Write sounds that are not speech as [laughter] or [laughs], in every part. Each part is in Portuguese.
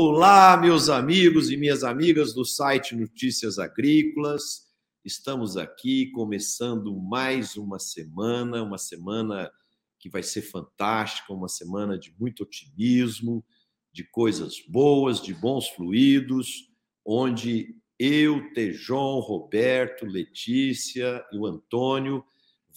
Olá, meus amigos e minhas amigas do site Notícias Agrícolas. Estamos aqui começando mais uma semana, uma semana que vai ser fantástica, uma semana de muito otimismo, de coisas boas, de bons fluidos, onde eu, Tejon, Roberto, Letícia e o Antônio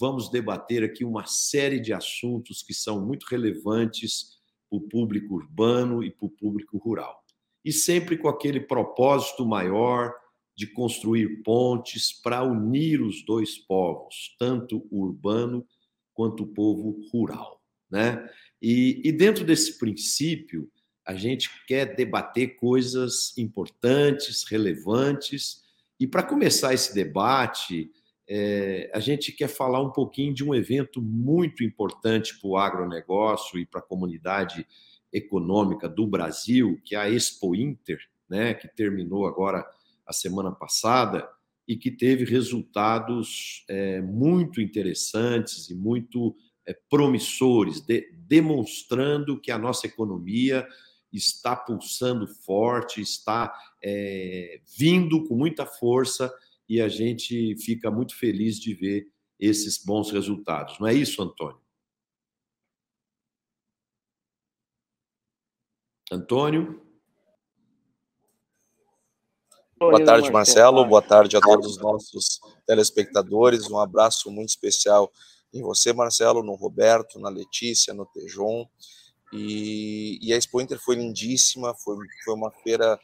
vamos debater aqui uma série de assuntos que são muito relevantes para o público urbano e para o público rural. E sempre com aquele propósito maior de construir pontes para unir os dois povos, tanto o urbano quanto o povo rural. Né? E, e dentro desse princípio, a gente quer debater coisas importantes, relevantes. E para começar esse debate, é, a gente quer falar um pouquinho de um evento muito importante para o agronegócio e para a comunidade econômica do Brasil, que é a Expo Inter, né, que terminou agora a semana passada e que teve resultados é, muito interessantes e muito é, promissores, de, demonstrando que a nossa economia está pulsando forte, está é, vindo com muita força e a gente fica muito feliz de ver esses bons resultados. Não é isso, Antônio? Antônio? Boa tarde, Marcelo. Boa tarde a todos os nossos telespectadores. Um abraço muito especial em você, Marcelo, no Roberto, na Letícia, no Tejon. E, e a Expo Inter foi lindíssima, foi, foi uma feira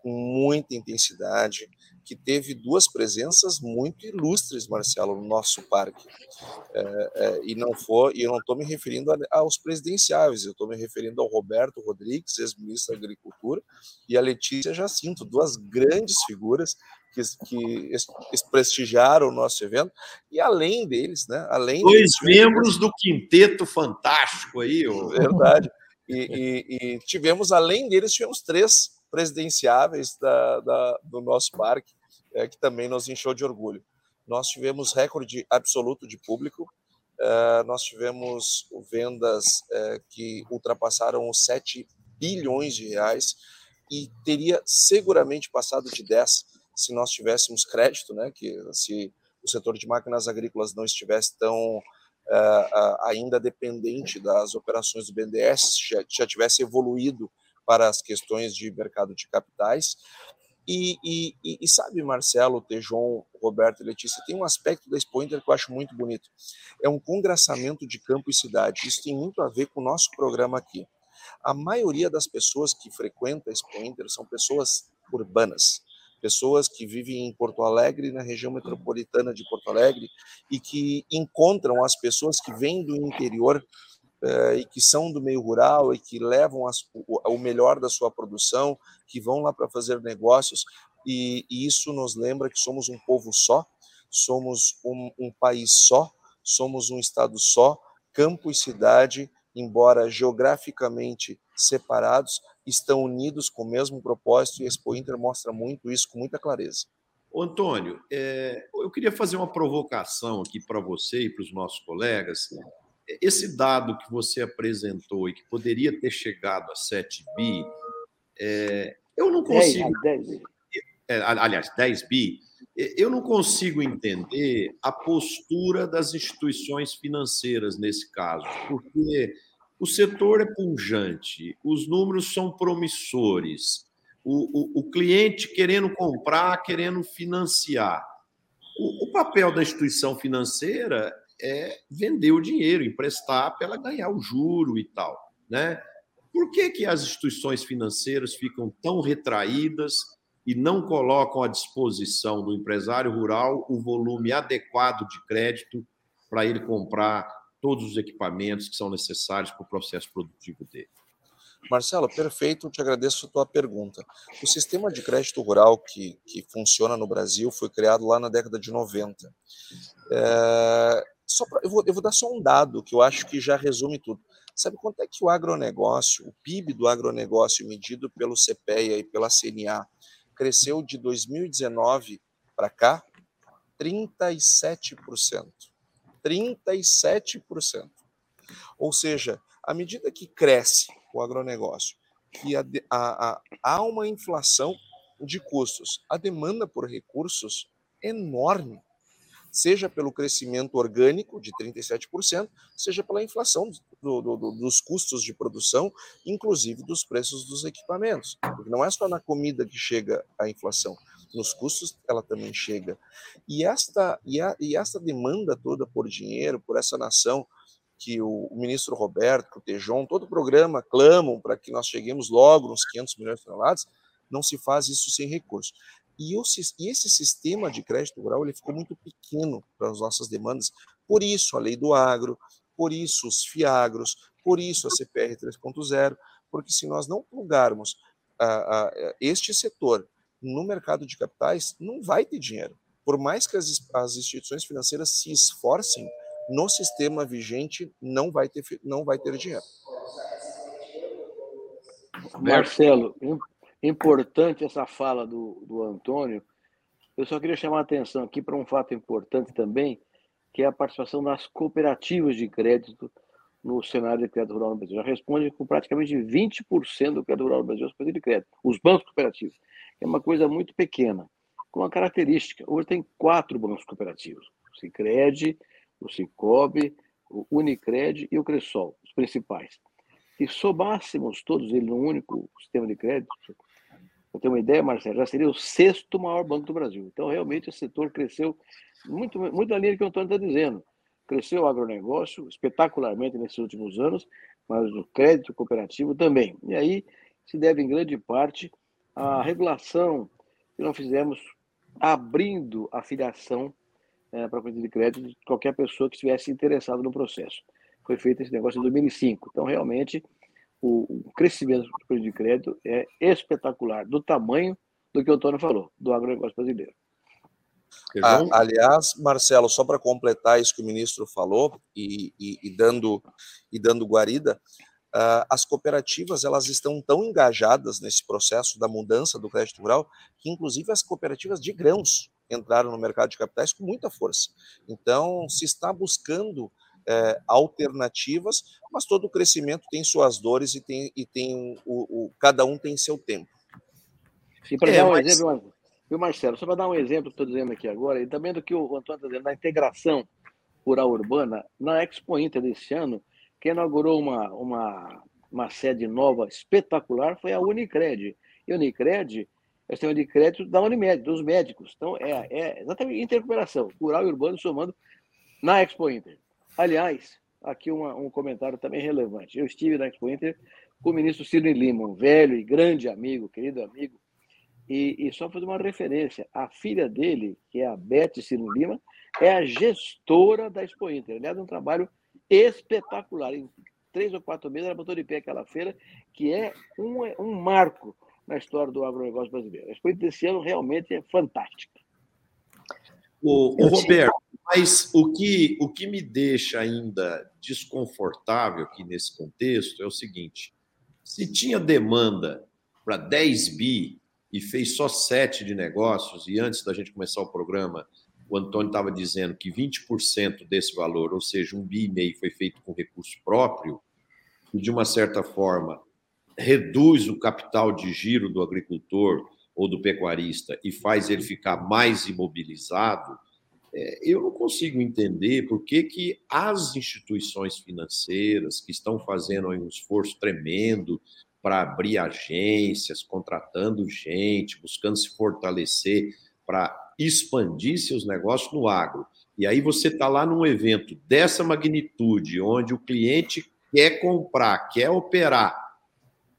com muita intensidade, que teve duas presenças muito ilustres, Marcelo, no nosso parque. É, é, e não foi, e eu não estou me referindo a, aos presidenciáveis, eu estou me referindo ao Roberto Rodrigues, ex-ministro da Agricultura, e a Letícia Jacinto, duas grandes figuras que, que prestigiaram o nosso evento, e além deles, né? Além Dois deles, membros do quinteto fantástico aí, ó. [laughs] verdade. E, e, e tivemos, além deles, tivemos três presidenciáveis da, da, do nosso parque, é, que também nos encheu de orgulho. Nós tivemos recorde absoluto de público, é, nós tivemos vendas é, que ultrapassaram os 7 bilhões de reais e teria seguramente passado de 10 se nós tivéssemos crédito, né, que se o setor de máquinas agrícolas não estivesse tão uh, ainda dependente das operações do BNDES, já, já tivesse evoluído para as questões de mercado de capitais. E, e, e, sabe, Marcelo, Tejon, Roberto e Letícia, tem um aspecto da Expo Inter que eu acho muito bonito. É um congraçamento de campo e cidade. Isso tem muito a ver com o nosso programa aqui. A maioria das pessoas que frequentam a Expo Inter são pessoas urbanas, pessoas que vivem em Porto Alegre, na região metropolitana de Porto Alegre, e que encontram as pessoas que vêm do interior e que são do meio rural e que levam as, o, o, melhor da sua produção, que vão lá para fazer negócios, e, e, isso nos lembra que somos um povo só, somos um, um país só, somos um estado só, campo e cidade, embora geograficamente separados, estão unidos com o mesmo propósito e a Expo Inter mostra muito isso com muita clareza. Ô, Antônio, é, eu queria fazer uma provocação aqui para você e para os nossos colegas esse dado que você apresentou e que poderia ter chegado a 7 bi, é, eu não consigo. 10, 10. É, aliás, 10 bi, eu não consigo entender a postura das instituições financeiras nesse caso, porque o setor é pungente, os números são promissores, o, o, o cliente querendo comprar, querendo financiar. O, o papel da instituição financeira é vender o dinheiro, emprestar para ela ganhar o juro e tal, né? Por que, que as instituições financeiras ficam tão retraídas e não colocam à disposição do empresário rural o volume adequado de crédito para ele comprar todos os equipamentos que são necessários para o processo produtivo dele? Marcelo, perfeito, te agradeço a tua pergunta. O sistema de crédito rural que, que funciona no Brasil foi criado lá na década de 90. É, só pra, eu, vou, eu vou dar só um dado que eu acho que já resume tudo. Sabe quanto é que o agronegócio, o PIB do agronegócio medido pelo CPEA e pela CNA, cresceu de 2019 para cá? 37%. 37%. Ou seja, à medida que cresce o agronegócio, que a, a, a, há uma inflação de custos. A demanda por recursos enorme, seja pelo crescimento orgânico de 37%, seja pela inflação do, do, do, dos custos de produção, inclusive dos preços dos equipamentos. Porque não é só na comida que chega a inflação, nos custos ela também chega. E esta, e, a, e esta demanda toda por dinheiro, por essa nação que o, o ministro Roberto, o Tejon, todo o programa clamam para que nós cheguemos logo nos 500 milhões de toneladas, não se faz isso sem recursos. E, o, e esse sistema de crédito rural ele ficou muito pequeno para as nossas demandas. Por isso a lei do agro, por isso os fiagros, por isso a CPR 3.0, porque se nós não plugarmos este setor no mercado de capitais, não vai ter dinheiro. Por mais que as, as instituições financeiras se esforcem, no sistema vigente não vai ter, não vai ter dinheiro. Marcelo, importante essa fala do, do Antônio. Eu só queria chamar a atenção aqui para um fato importante também, que é a participação das cooperativas de crédito no cenário de crédito rural no Brasil. Já responde com praticamente 20% do crédito rural no Brasil, as de crédito, os bancos cooperativos. É uma coisa muito pequena, com uma característica. Hoje tem quatro bancos cooperativos: o Cicred, o Cicobi, o Unicred e o Cressol, os principais. Se somássemos todos eles num único sistema de crédito, para ter uma ideia, Marcelo, já seria o sexto maior banco do Brasil. Então, realmente, o setor cresceu muito, muito na linha que o Antônio está dizendo. Cresceu o agronegócio espetacularmente nesses últimos anos, mas o crédito cooperativo também. E aí se deve, em grande parte, à regulação que nós fizemos abrindo a filiação é, para a de crédito de qualquer pessoa que estivesse interessada no processo. Foi feito esse negócio em 2005. Então, realmente, o, crescimento do de crédito é espetacular, do tamanho do que o Antônio falou, do agronegócio brasileiro. Ah, aliás, Marcelo, só para completar isso que o ministro falou e, e, e dando e dando guarida, uh, as cooperativas elas estão tão engajadas nesse processo da mudança do crédito rural que, inclusive, as cooperativas de grãos entraram no mercado de capitais com muita força. Então, se está buscando é, alternativas, mas todo o crescimento tem suas dores e tem, e tem o, o cada um tem seu tempo. E para é, dar um mas... exemplo, viu, Marcelo, só para dar um exemplo que estou dizendo aqui agora, e também do que o Antônio está dizendo, na integração rural urbana, na Expo Inter desse ano, quem inaugurou uma, uma, uma sede nova espetacular foi a Unicred. E a Unicred é o sistema de crédito da Unimed, dos médicos. Então, é, é exatamente intercooperação, rural e urbano somando na Expo Inter. Aliás, aqui uma, um comentário também relevante. Eu estive na Expo Inter com o ministro Sidney Lima, um velho e grande amigo, querido amigo, e, e só fazer uma referência, a filha dele, que é a Beth Sidney Lima, é a gestora da Expo Inter. Aliás, é um trabalho espetacular. Em três ou quatro meses ela botou de pé aquela feira, que é um, um marco na história do agronegócio brasileiro. A Expo desse ano realmente é fantástica. O, o Roberto, mas o que, o que me deixa ainda desconfortável aqui nesse contexto é o seguinte: se tinha demanda para 10 bi e fez só 7 de negócios, e antes da gente começar o programa, o Antônio estava dizendo que 20% desse valor, ou seja, um bi e meio, foi feito com recurso próprio, e de uma certa forma reduz o capital de giro do agricultor ou do pecuarista e faz ele ficar mais imobilizado, eu não consigo entender por que, que as instituições financeiras que estão fazendo um esforço tremendo para abrir agências, contratando gente, buscando se fortalecer para expandir seus negócios no agro. E aí você está lá num evento dessa magnitude, onde o cliente quer comprar, quer operar,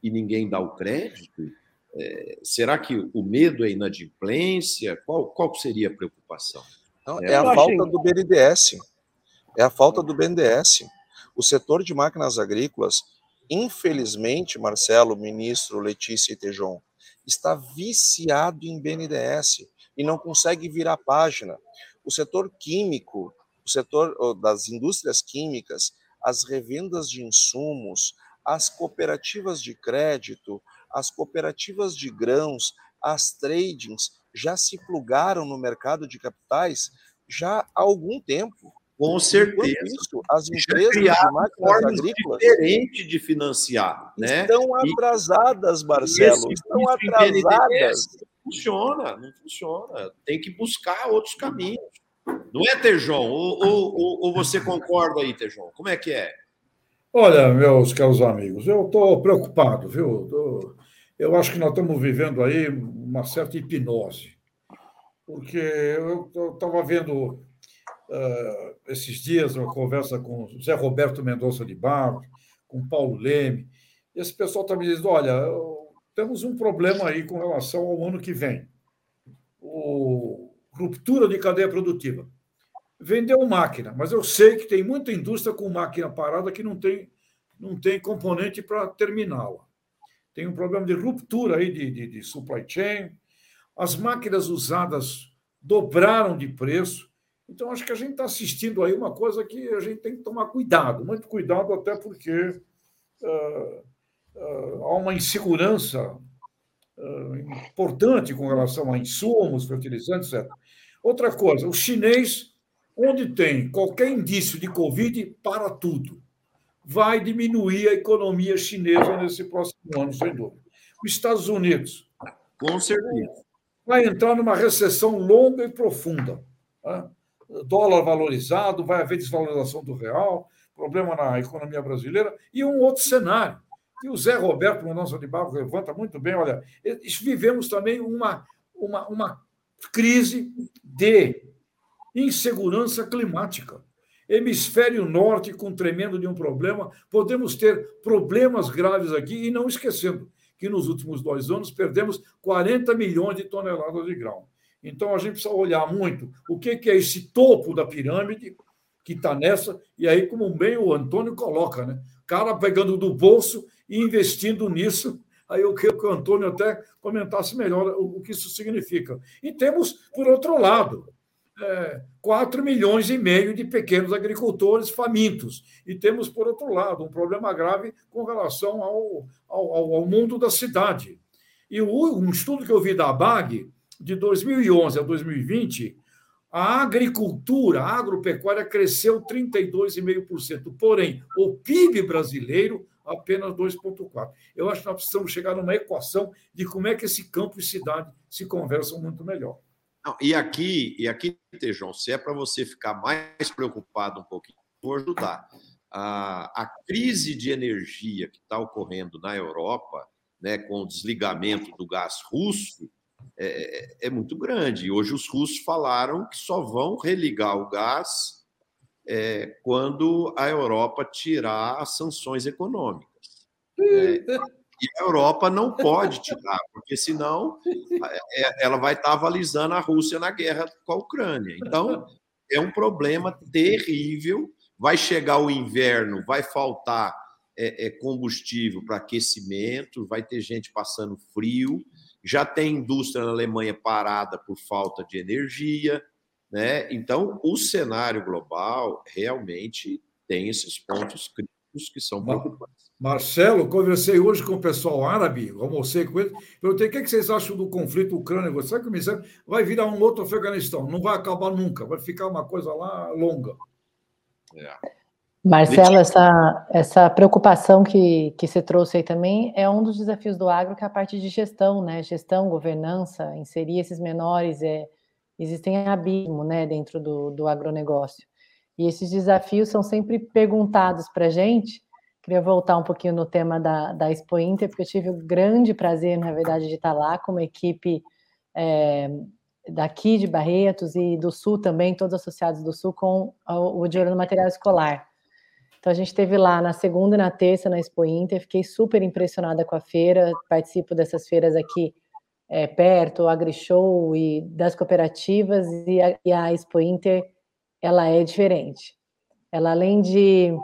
e ninguém dá o crédito? É, será que o medo é inadimplência? Qual, qual seria a preocupação? Não, é, é a falta do BNDES. É a falta do BNDES. O setor de máquinas agrícolas, infelizmente, Marcelo, ministro Letícia e Tejon, está viciado em BNDES e não consegue virar página. O setor químico, o setor das indústrias químicas, as revendas de insumos, as cooperativas de crédito, as cooperativas de grãos, as tradings já se plugaram no mercado de capitais já há algum tempo. Com certeza. Isso, as empresas de máquinas agrícolas diferente de financiar, né? Estão atrasadas, Marcelo. Estão atrasadas. Não funciona, não funciona. Tem que buscar outros caminhos. Não é, Tejon? Ou, ou, ou você concorda aí, Tejon? Como é que é? Olha, meus caros amigos, eu estou preocupado, viu? Eu acho que nós estamos vivendo aí uma certa hipnose, porque eu estava vendo uh, esses dias uma conversa com Zé Roberto Mendonça de Barros, com Paulo Leme, e esse pessoal está me dizendo: olha, temos um problema aí com relação ao ano que vem. O ruptura de cadeia produtiva vendeu máquina, mas eu sei que tem muita indústria com máquina parada que não tem, não tem componente para terminá-la. Tem um problema de ruptura aí de, de, de supply chain. As máquinas usadas dobraram de preço. Então, acho que a gente está assistindo aí uma coisa que a gente tem que tomar cuidado, muito cuidado, até porque uh, uh, há uma insegurança uh, importante com relação a insumos, fertilizantes, etc. Outra coisa, o chinês Onde tem qualquer indício de Covid, para tudo. Vai diminuir a economia chinesa nesse próximo ano, sem dúvida. Os Estados Unidos. Com certeza. Vai entrar numa recessão longa e profunda. Né? Dólar valorizado, vai haver desvalorização do real, problema na economia brasileira, e um outro cenário, que o Zé Roberto Mendonça de Barro levanta muito bem. Olha, vivemos também uma, uma, uma crise de insegurança climática. Hemisfério norte com tremendo de um problema, podemos ter problemas graves aqui, e não esquecendo que nos últimos dois anos perdemos 40 milhões de toneladas de grão. Então a gente precisa olhar muito o que é esse topo da pirâmide que está nessa, e aí, como bem o Antônio coloca, né? Cara pegando do bolso e investindo nisso. Aí eu queria que o Antônio até comentasse melhor o que isso significa. E temos, por outro lado, é, 4 milhões e meio de pequenos agricultores famintos. E temos, por outro lado, um problema grave com relação ao, ao, ao mundo da cidade. E um estudo que eu vi da BAG, de 2011 a 2020, a agricultura, a agropecuária cresceu 32,5%. Porém, o PIB brasileiro apenas 2,4%. Eu acho que nós precisamos chegar numa equação de como é que esse campo e cidade se conversam muito melhor. Não, e aqui, e aqui, Tejão, se é para você ficar mais preocupado um pouquinho, vou ajudar. A, a crise de energia que está ocorrendo na Europa, né, com o desligamento do gás russo, é, é, muito grande. Hoje os russos falaram que só vão religar o gás é, quando a Europa tirar as sanções econômicas. É, [laughs] e a Europa não pode tirar, porque senão é, ela vai estar avalizando a Rússia na guerra com a Ucrânia. Então, é um problema terrível. Vai chegar o inverno, vai faltar é, é, combustível para aquecimento, vai ter gente passando frio. Já tem indústria na Alemanha parada por falta de energia. Né? Então, o cenário global realmente tem esses pontos críticos que são preocupantes. Marcelo, conversei hoje com o pessoal árabe, almocei com eles, perguntei o que, é que vocês acham do conflito ucrânia. Sabe que me disseram? Vai virar um outro Afeganistão, não vai acabar nunca, vai ficar uma coisa lá longa. É. Marcelo, essa, essa preocupação que, que você trouxe aí também é um dos desafios do agro, que é a parte de gestão, né? Gestão, governança, inserir esses menores, é, existem abismo né, dentro do, do agronegócio. E esses desafios são sempre perguntados para a gente, Queria voltar um pouquinho no tema da, da Expo Inter, porque eu tive o grande prazer, na verdade, de estar lá com uma equipe é, daqui de Barretos e do Sul também, todos associados do Sul, com o, o de olho no material escolar. Então, a gente esteve lá na segunda e na terça na Expo Inter, fiquei super impressionada com a feira, participo dessas feiras aqui é, perto, o AgriShow e das cooperativas, e a, e a Expo Inter, ela é diferente. Ela, além de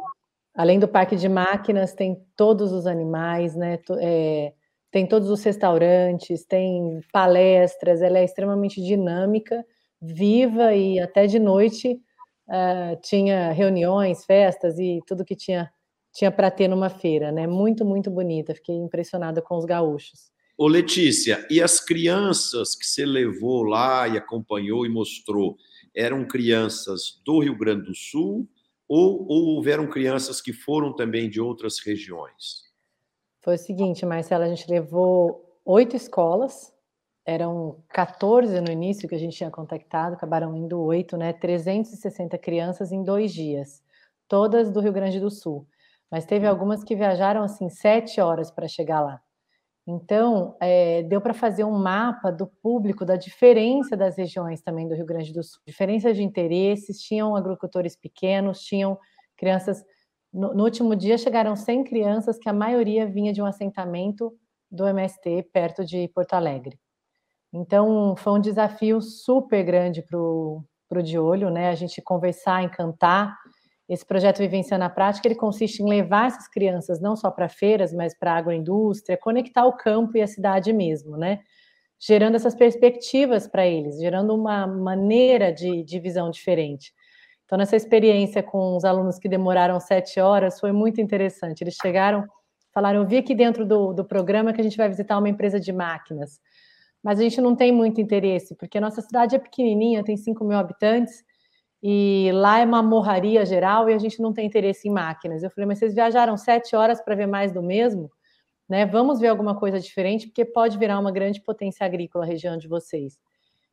Além do parque de máquinas, tem todos os animais, né? É, tem todos os restaurantes, tem palestras, ela é extremamente dinâmica, viva e até de noite uh, tinha reuniões, festas e tudo que tinha tinha para ter numa feira, né? Muito, muito bonita. Fiquei impressionada com os gaúchos. Ô Letícia, e as crianças que você levou lá e acompanhou e mostrou, eram crianças do Rio Grande do Sul ou, ou houveram crianças que foram também de outras regiões? Foi o seguinte, Marcela, a gente levou oito escolas, eram 14 no início que a gente tinha contactado, acabaram indo oito, né? 360 crianças em dois dias, todas do Rio Grande do Sul. Mas teve algumas que viajaram assim sete horas para chegar lá. Então, é, deu para fazer um mapa do público, da diferença das regiões também do Rio Grande do Sul, diferença de interesses. Tinham agricultores pequenos, tinham crianças. No, no, último dia, chegaram 100 crianças, que a maioria vinha de um assentamento do MST perto de Porto Alegre. Então, foi um desafio super grande para o de olho, né? A gente conversar, encantar esse projeto Vivência na Prática, ele consiste em levar essas crianças não só para feiras, mas para a agroindústria, conectar o campo e a cidade mesmo, né? Gerando essas perspectivas para eles, gerando uma maneira de, de visão diferente. Então, nessa experiência com os alunos que demoraram sete horas, foi muito interessante. Eles chegaram, falaram, eu vi aqui dentro do, do programa que a gente vai visitar uma empresa de máquinas, mas a gente não tem muito interesse, porque a nossa cidade é pequenininha, tem 5 mil habitantes, e lá é uma morraria geral e a gente não tem interesse em máquinas. Eu falei, mas vocês viajaram sete horas para ver mais do mesmo? Né? Vamos ver alguma coisa diferente, porque pode virar uma grande potência agrícola a região de vocês.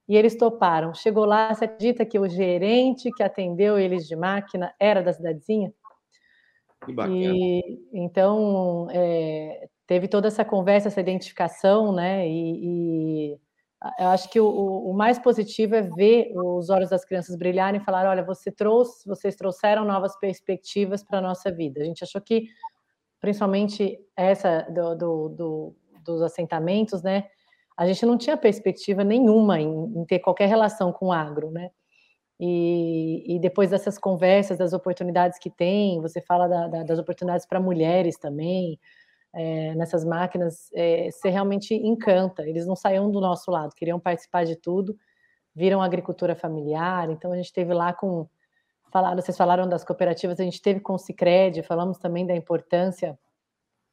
E eles toparam. Chegou lá, você acredita que o gerente que atendeu eles de máquina era da cidadezinha? Que bacana. E, então, é, teve toda essa conversa, essa identificação, né? E, e eu acho que o, o, mais positivo é ver os olhos das crianças brilharem e falar: olha, você trouxe, vocês trouxeram novas perspectivas para a nossa vida. A gente achou que, principalmente essa do, do, do, dos assentamentos, né? A gente não tinha perspectiva nenhuma em, em ter qualquer relação com o agro, né? E, e, depois dessas conversas, das oportunidades que tem, você fala da, da, das oportunidades para mulheres também, é, nessas máquinas, é, você realmente encanta. Eles não saíam do nosso lado, queriam participar de tudo, viram agricultura familiar. Então a gente teve lá com falaram, vocês falaram das cooperativas, a gente teve com o Sicredi, falamos também da importância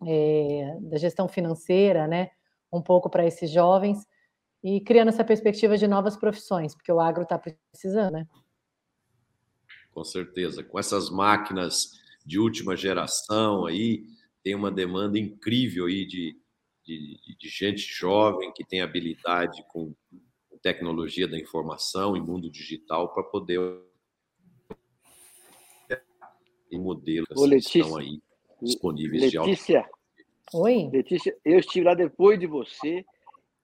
é, da gestão financeira, né? Um pouco para esses jovens e criando essa perspectiva de novas profissões, porque o agro está precisando, né? Com certeza, com essas máquinas de última geração aí, tem uma demanda incrível aí de, de, de gente jovem que tem habilidade com tecnologia da informação e mundo digital para poder e modelos Ô, Letícia, estão aí disponíveis Letícia, de Oi. Letícia, eu estive lá depois de você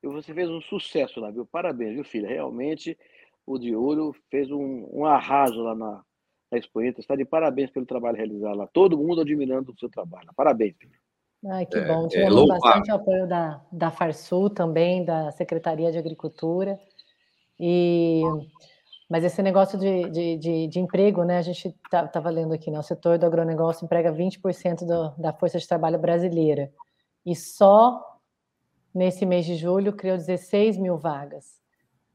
e você fez um sucesso lá, viu? Parabéns, viu, filha? Realmente o de ouro fez um, um arraso lá na, da Expoenta. Está de parabéns pelo trabalho realizado lá. Todo mundo admirando o seu trabalho. Parabéns, Pedro. Ai, que é, bom. É Tivemos é bastante apoio da, da Farsul também, da Secretaria de Agricultura. E, mas esse negócio de, de, de, de emprego, né? A gente estava tá, lendo aqui, né? O setor do agronegócio emprega 20% do, da força de trabalho brasileira. E só nesse mês de julho criou 16 mil vagas.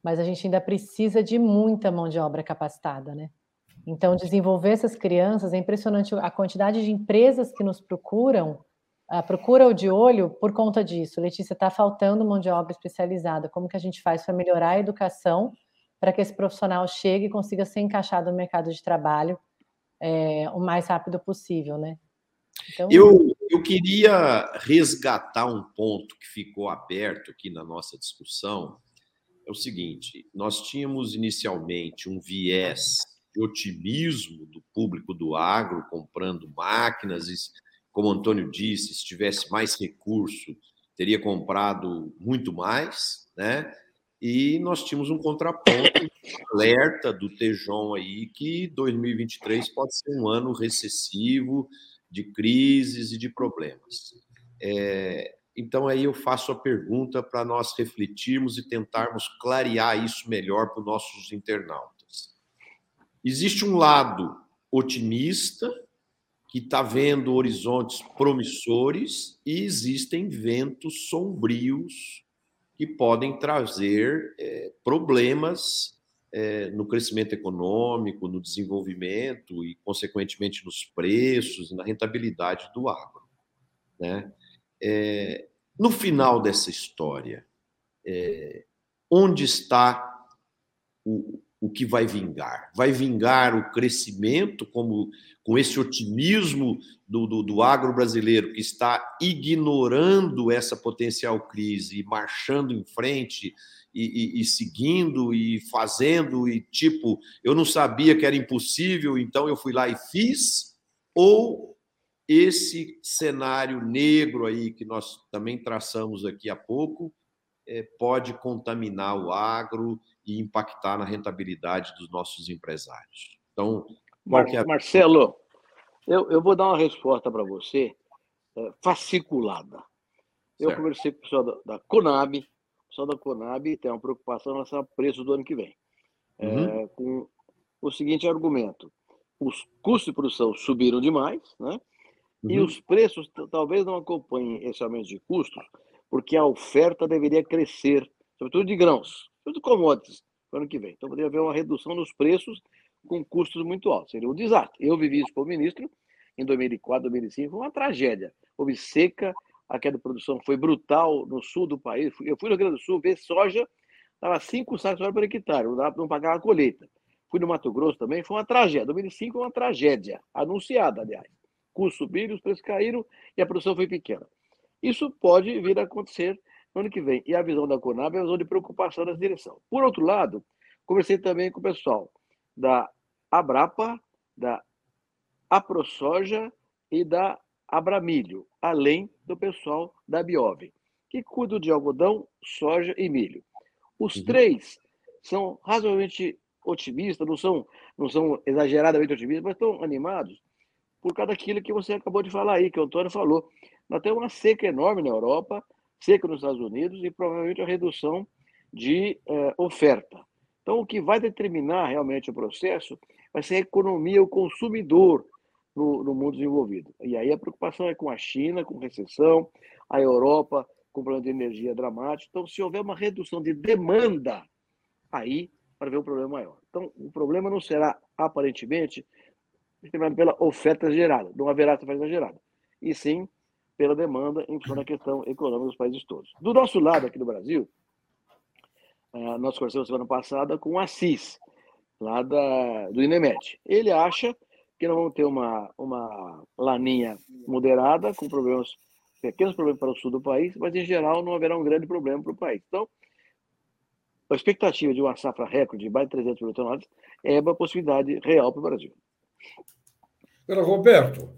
Mas a gente ainda precisa de muita mão de obra capacitada, né? Então, desenvolver essas crianças é impressionante a quantidade de empresas que nos procuram, uh, procura o de olho por conta disso. Letícia, está faltando mão de obra especializada. Como que a gente faz para melhorar a educação para que esse profissional chegue e consiga ser encaixado no mercado de trabalho é, o mais rápido possível, né? Então... Eu, eu queria resgatar um ponto que ficou aberto aqui na nossa discussão. É o seguinte: nós tínhamos inicialmente um viés de otimismo do público do agro comprando máquinas. Como o Antônio disse, se tivesse mais recurso, teria comprado muito mais, né? E nós tínhamos um contraponto alerta do Tejon aí que 2023 pode ser um ano recessivo, de crises e de problemas. É, então aí eu faço a pergunta para nós refletirmos e tentarmos clarear isso melhor para os nossos internautas. Existe um lado otimista, que está vendo horizontes promissores, e existem ventos sombrios que podem trazer é, problemas é, no crescimento econômico, no desenvolvimento e, consequentemente, nos preços e na rentabilidade do agro. Né? É, no final dessa história, é, onde está o, o que vai vingar? Vai vingar o crescimento, como com esse otimismo do, do, do agro brasileiro que está ignorando essa potencial crise marchando em frente e, e, e, seguindo e fazendo e tipo eu não sabia que era impossível então eu fui lá e fiz ou esse cenário negro aí que nós também traçamos aqui há pouco é, pode contaminar o agro e impactar na rentabilidade dos nossos empresários. Então, Mar é a... Marcelo, eu, eu vou dar uma resposta para você é, fasciculada. Eu certo. conversei com o pessoal da, da Conab, o pessoal da Conab tem uma preocupação em relação ao preço do ano que vem. É, uhum. com o seguinte argumento: os custos de produção subiram demais, né? Uhum. E os preços talvez não acompanhem esse aumento de custos, porque a oferta deveria crescer, sobretudo de grãos, sobretudo commodities, no ano que vem. Então poderia haver uma redução nos preços com custos muito altos. Seria um desastre. Eu vivi isso como ministro em 2004, 2005, foi uma tragédia. Houve seca, a queda de produção foi brutal no sul do país. Eu fui no Rio Grande do Sul ver soja, estava cinco sacos por hectare, não dava para não pagar a colheita. Fui no Mato Grosso também, foi uma tragédia. 2005 foi uma tragédia, anunciada, aliás. Custos subiram, os preços caíram e a produção foi pequena. Isso pode vir a acontecer no ano que vem. E a visão da Conab é uma visão de preocupação nessa direção. Por outro lado, conversei também com o pessoal da Abrapa, da AproSoja e da Abramilho, além do pessoal da Biove, que cuida de algodão, soja e milho. Os uhum. três são razoavelmente otimistas, não são, não são exageradamente otimistas, mas estão animados por causa daquilo que você acabou de falar aí, que o Antônio falou. Nós temos uma seca enorme na Europa, seca nos Estados Unidos e provavelmente a redução de eh, oferta. Então, o que vai determinar realmente o processo vai ser a economia, o consumidor no, no mundo desenvolvido. E aí a preocupação é com a China, com recessão, a Europa com problema de energia dramático. Então, se houver uma redução de demanda, aí vai haver um problema maior. Então, o problema não será, aparentemente, determinado pela oferta gerada, não haverá oferta gerada, e sim pela demanda em função da questão econômica dos países todos. Do nosso lado, aqui do Brasil, eh, nós conversamos semana passada com o Assis, lá da, do INEMET. Ele acha que nós vamos ter uma, uma laninha moderada, com problemas, pequenos problemas para o sul do país, mas em geral não haverá um grande problema para o país. Então, a expectativa de uma safra recorde de mais de 300 mil toneladas é uma possibilidade real para o Brasil. Agora, Roberto,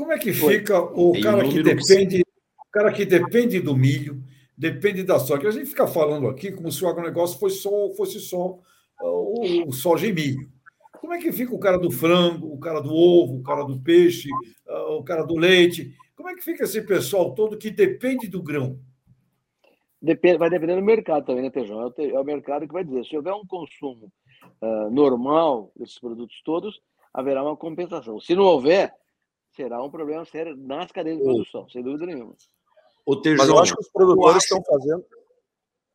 como é que fica o cara que depende, o cara que depende do milho, depende da soja? A gente fica falando aqui como se o agronegócio fosse só, fosse só uh, o soja e milho. Como é que fica o cara do frango, o cara do ovo, o cara do peixe, uh, o cara do leite? Como é que fica esse pessoal todo que depende do grão? Depende, vai depender do mercado também, né, Tejão? É, é o mercado que vai dizer. Se houver um consumo uh, normal desses produtos todos, haverá uma compensação. Se não houver, será um problema sério nas cadeias de produção, sem dúvida nenhuma. O Mas eu acho que os produtores estão fazendo.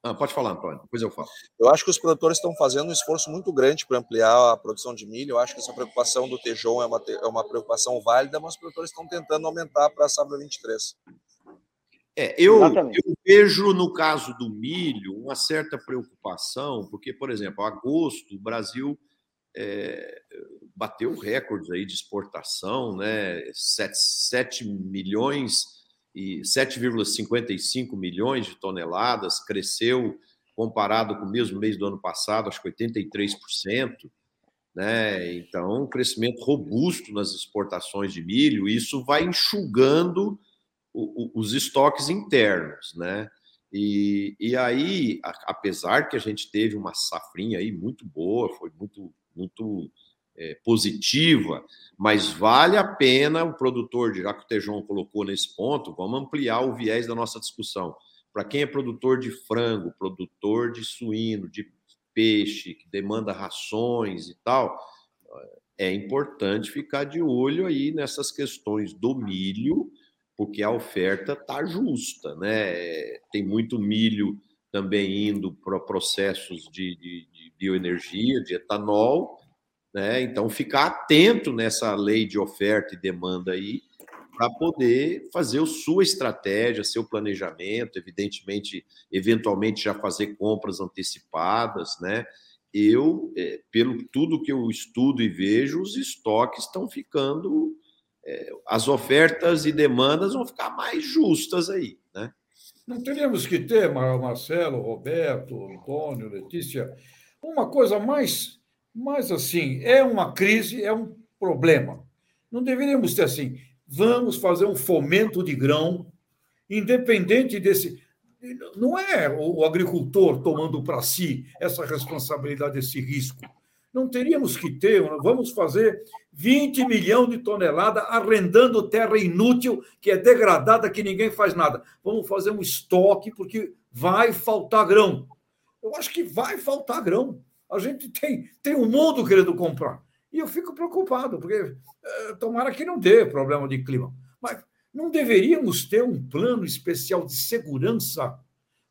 Ah, pode falar, Antônio, depois eu falo. Eu acho que os produtores estão fazendo um esforço muito grande para ampliar a produção de milho. Eu acho que essa preocupação do Tejon é uma, é uma preocupação válida, mas os produtores estão tentando aumentar para a safra 23. É, eu, eu, vejo no caso do milho uma certa preocupação, porque, por exemplo, agosto, o Brasil é, bateu recordes aí de exportação, né? 7, 7 milhões e 7,55 milhões de toneladas, cresceu comparado com o mesmo mês do ano passado, acho que 83%. Né? Então, um crescimento robusto nas exportações de milho, isso vai enxugando o, o, os estoques internos, né? E, e aí, a, apesar que a gente teve uma safrinha aí muito boa, foi muito muito é, positiva, mas vale a pena o produtor, já que o Tejon colocou nesse ponto, vamos ampliar o viés da nossa discussão. Para quem é produtor de frango, produtor de suíno, de peixe, que demanda rações e tal, é importante ficar de olho aí nessas questões do milho, porque a oferta está justa, né? Tem muito milho também indo para processos de, de, de bioenergia, de etanol, né? Então, ficar atento nessa lei de oferta e demanda aí, para poder fazer a sua estratégia, seu planejamento, evidentemente, eventualmente já fazer compras antecipadas, né? eu, é, pelo tudo que eu estudo e vejo, os estoques estão ficando, é, as ofertas e demandas vão ficar mais justas aí, né? Não teríamos que ter, Marcelo, Roberto, Antônio, Letícia, uma coisa mais, mais assim, é uma crise, é um problema. Não deveríamos ter assim, vamos fazer um fomento de grão, independente desse. Não é o agricultor tomando para si essa responsabilidade, esse risco. Não teríamos que ter, vamos fazer 20 milhões de toneladas arrendando terra inútil, que é degradada, que ninguém faz nada. Vamos fazer um estoque, porque vai faltar grão. Eu acho que vai faltar grão. A gente tem, tem um mundo querendo comprar. E eu fico preocupado, porque é, tomara que não dê problema de clima. Mas não deveríamos ter um plano especial de segurança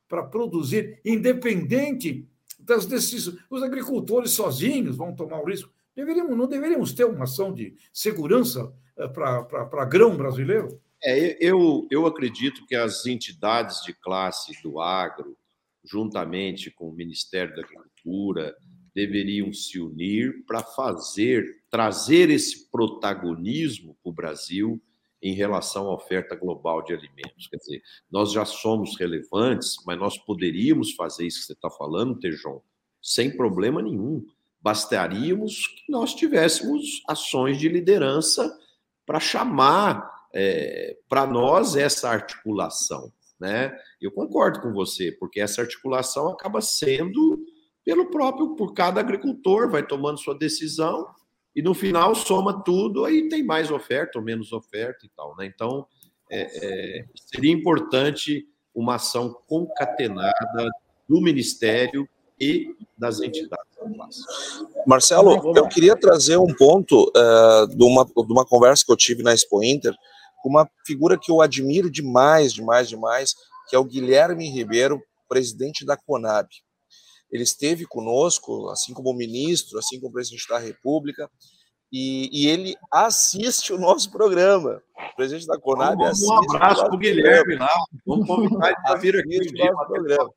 para produzir, independente das decisões. Os agricultores sozinhos vão tomar o risco. Deveríamos, não deveríamos ter uma ação de segurança é, para grão brasileiro? É, eu, eu acredito que as entidades de classe do agro, juntamente com o Ministério da Agricultura, deveriam se unir para fazer, trazer esse protagonismo para o Brasil em relação à oferta global de alimentos. Quer dizer, nós já somos relevantes, mas nós poderíamos fazer isso que você está falando, Tejon, sem problema nenhum. Bastaríamos que nós tivéssemos ações de liderança para chamar é, para nós essa articulação. Né? Eu concordo com você, porque essa articulação acaba sendo pelo próprio, por cada agricultor, vai tomando sua decisão e no final soma tudo, aí tem mais oferta ou menos oferta e tal, né? Então, é, é, seria importante uma ação concatenada do Ministério e das entidades. Marcelo, eu queria trazer um ponto uh, de, uma, de uma conversa que eu tive na Expo Inter com uma figura que eu admiro demais, demais, demais, que é o Guilherme Ribeiro, presidente da Conab. Ele esteve conosco, assim como o ministro, assim como o presidente da República, e, e ele assiste o nosso programa. O presidente da Conab um, assiste. Um abraço para o Guilherme lá. Vamos convidar ele para vir aqui. Nosso programa.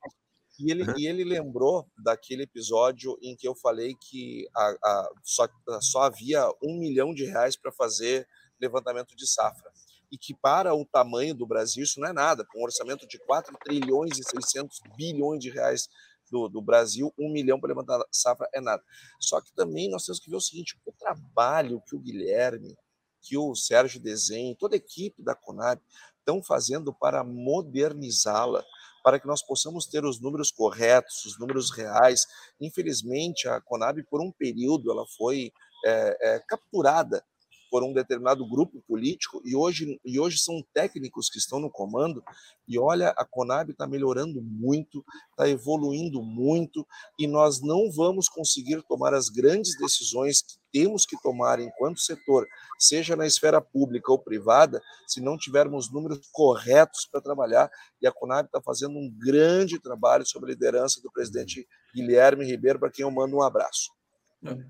E ele, e ele lembrou daquele episódio em que eu falei que a, a, só, só havia um milhão de reais para fazer levantamento de safra. E que para o tamanho do Brasil isso não é nada. Com um orçamento de 4 trilhões e 600 bilhões de reais do, do Brasil, um milhão para levantar safra é nada. Só que também nós temos que ver o seguinte: o trabalho que o Guilherme, que o Sérgio Desenho, toda a equipe da Conab estão fazendo para modernizá-la, para que nós possamos ter os números corretos, os números reais. Infelizmente, a Conab, por um período, ela foi é, é, capturada por um determinado grupo político e hoje, e hoje são técnicos que estão no comando. E olha, a Conab está melhorando muito, está evoluindo muito e nós não vamos conseguir tomar as grandes decisões que temos que tomar enquanto setor, seja na esfera pública ou privada, se não tivermos números corretos para trabalhar. E a Conab está fazendo um grande trabalho sob a liderança do presidente Guilherme Ribeiro, para quem eu mando um abraço.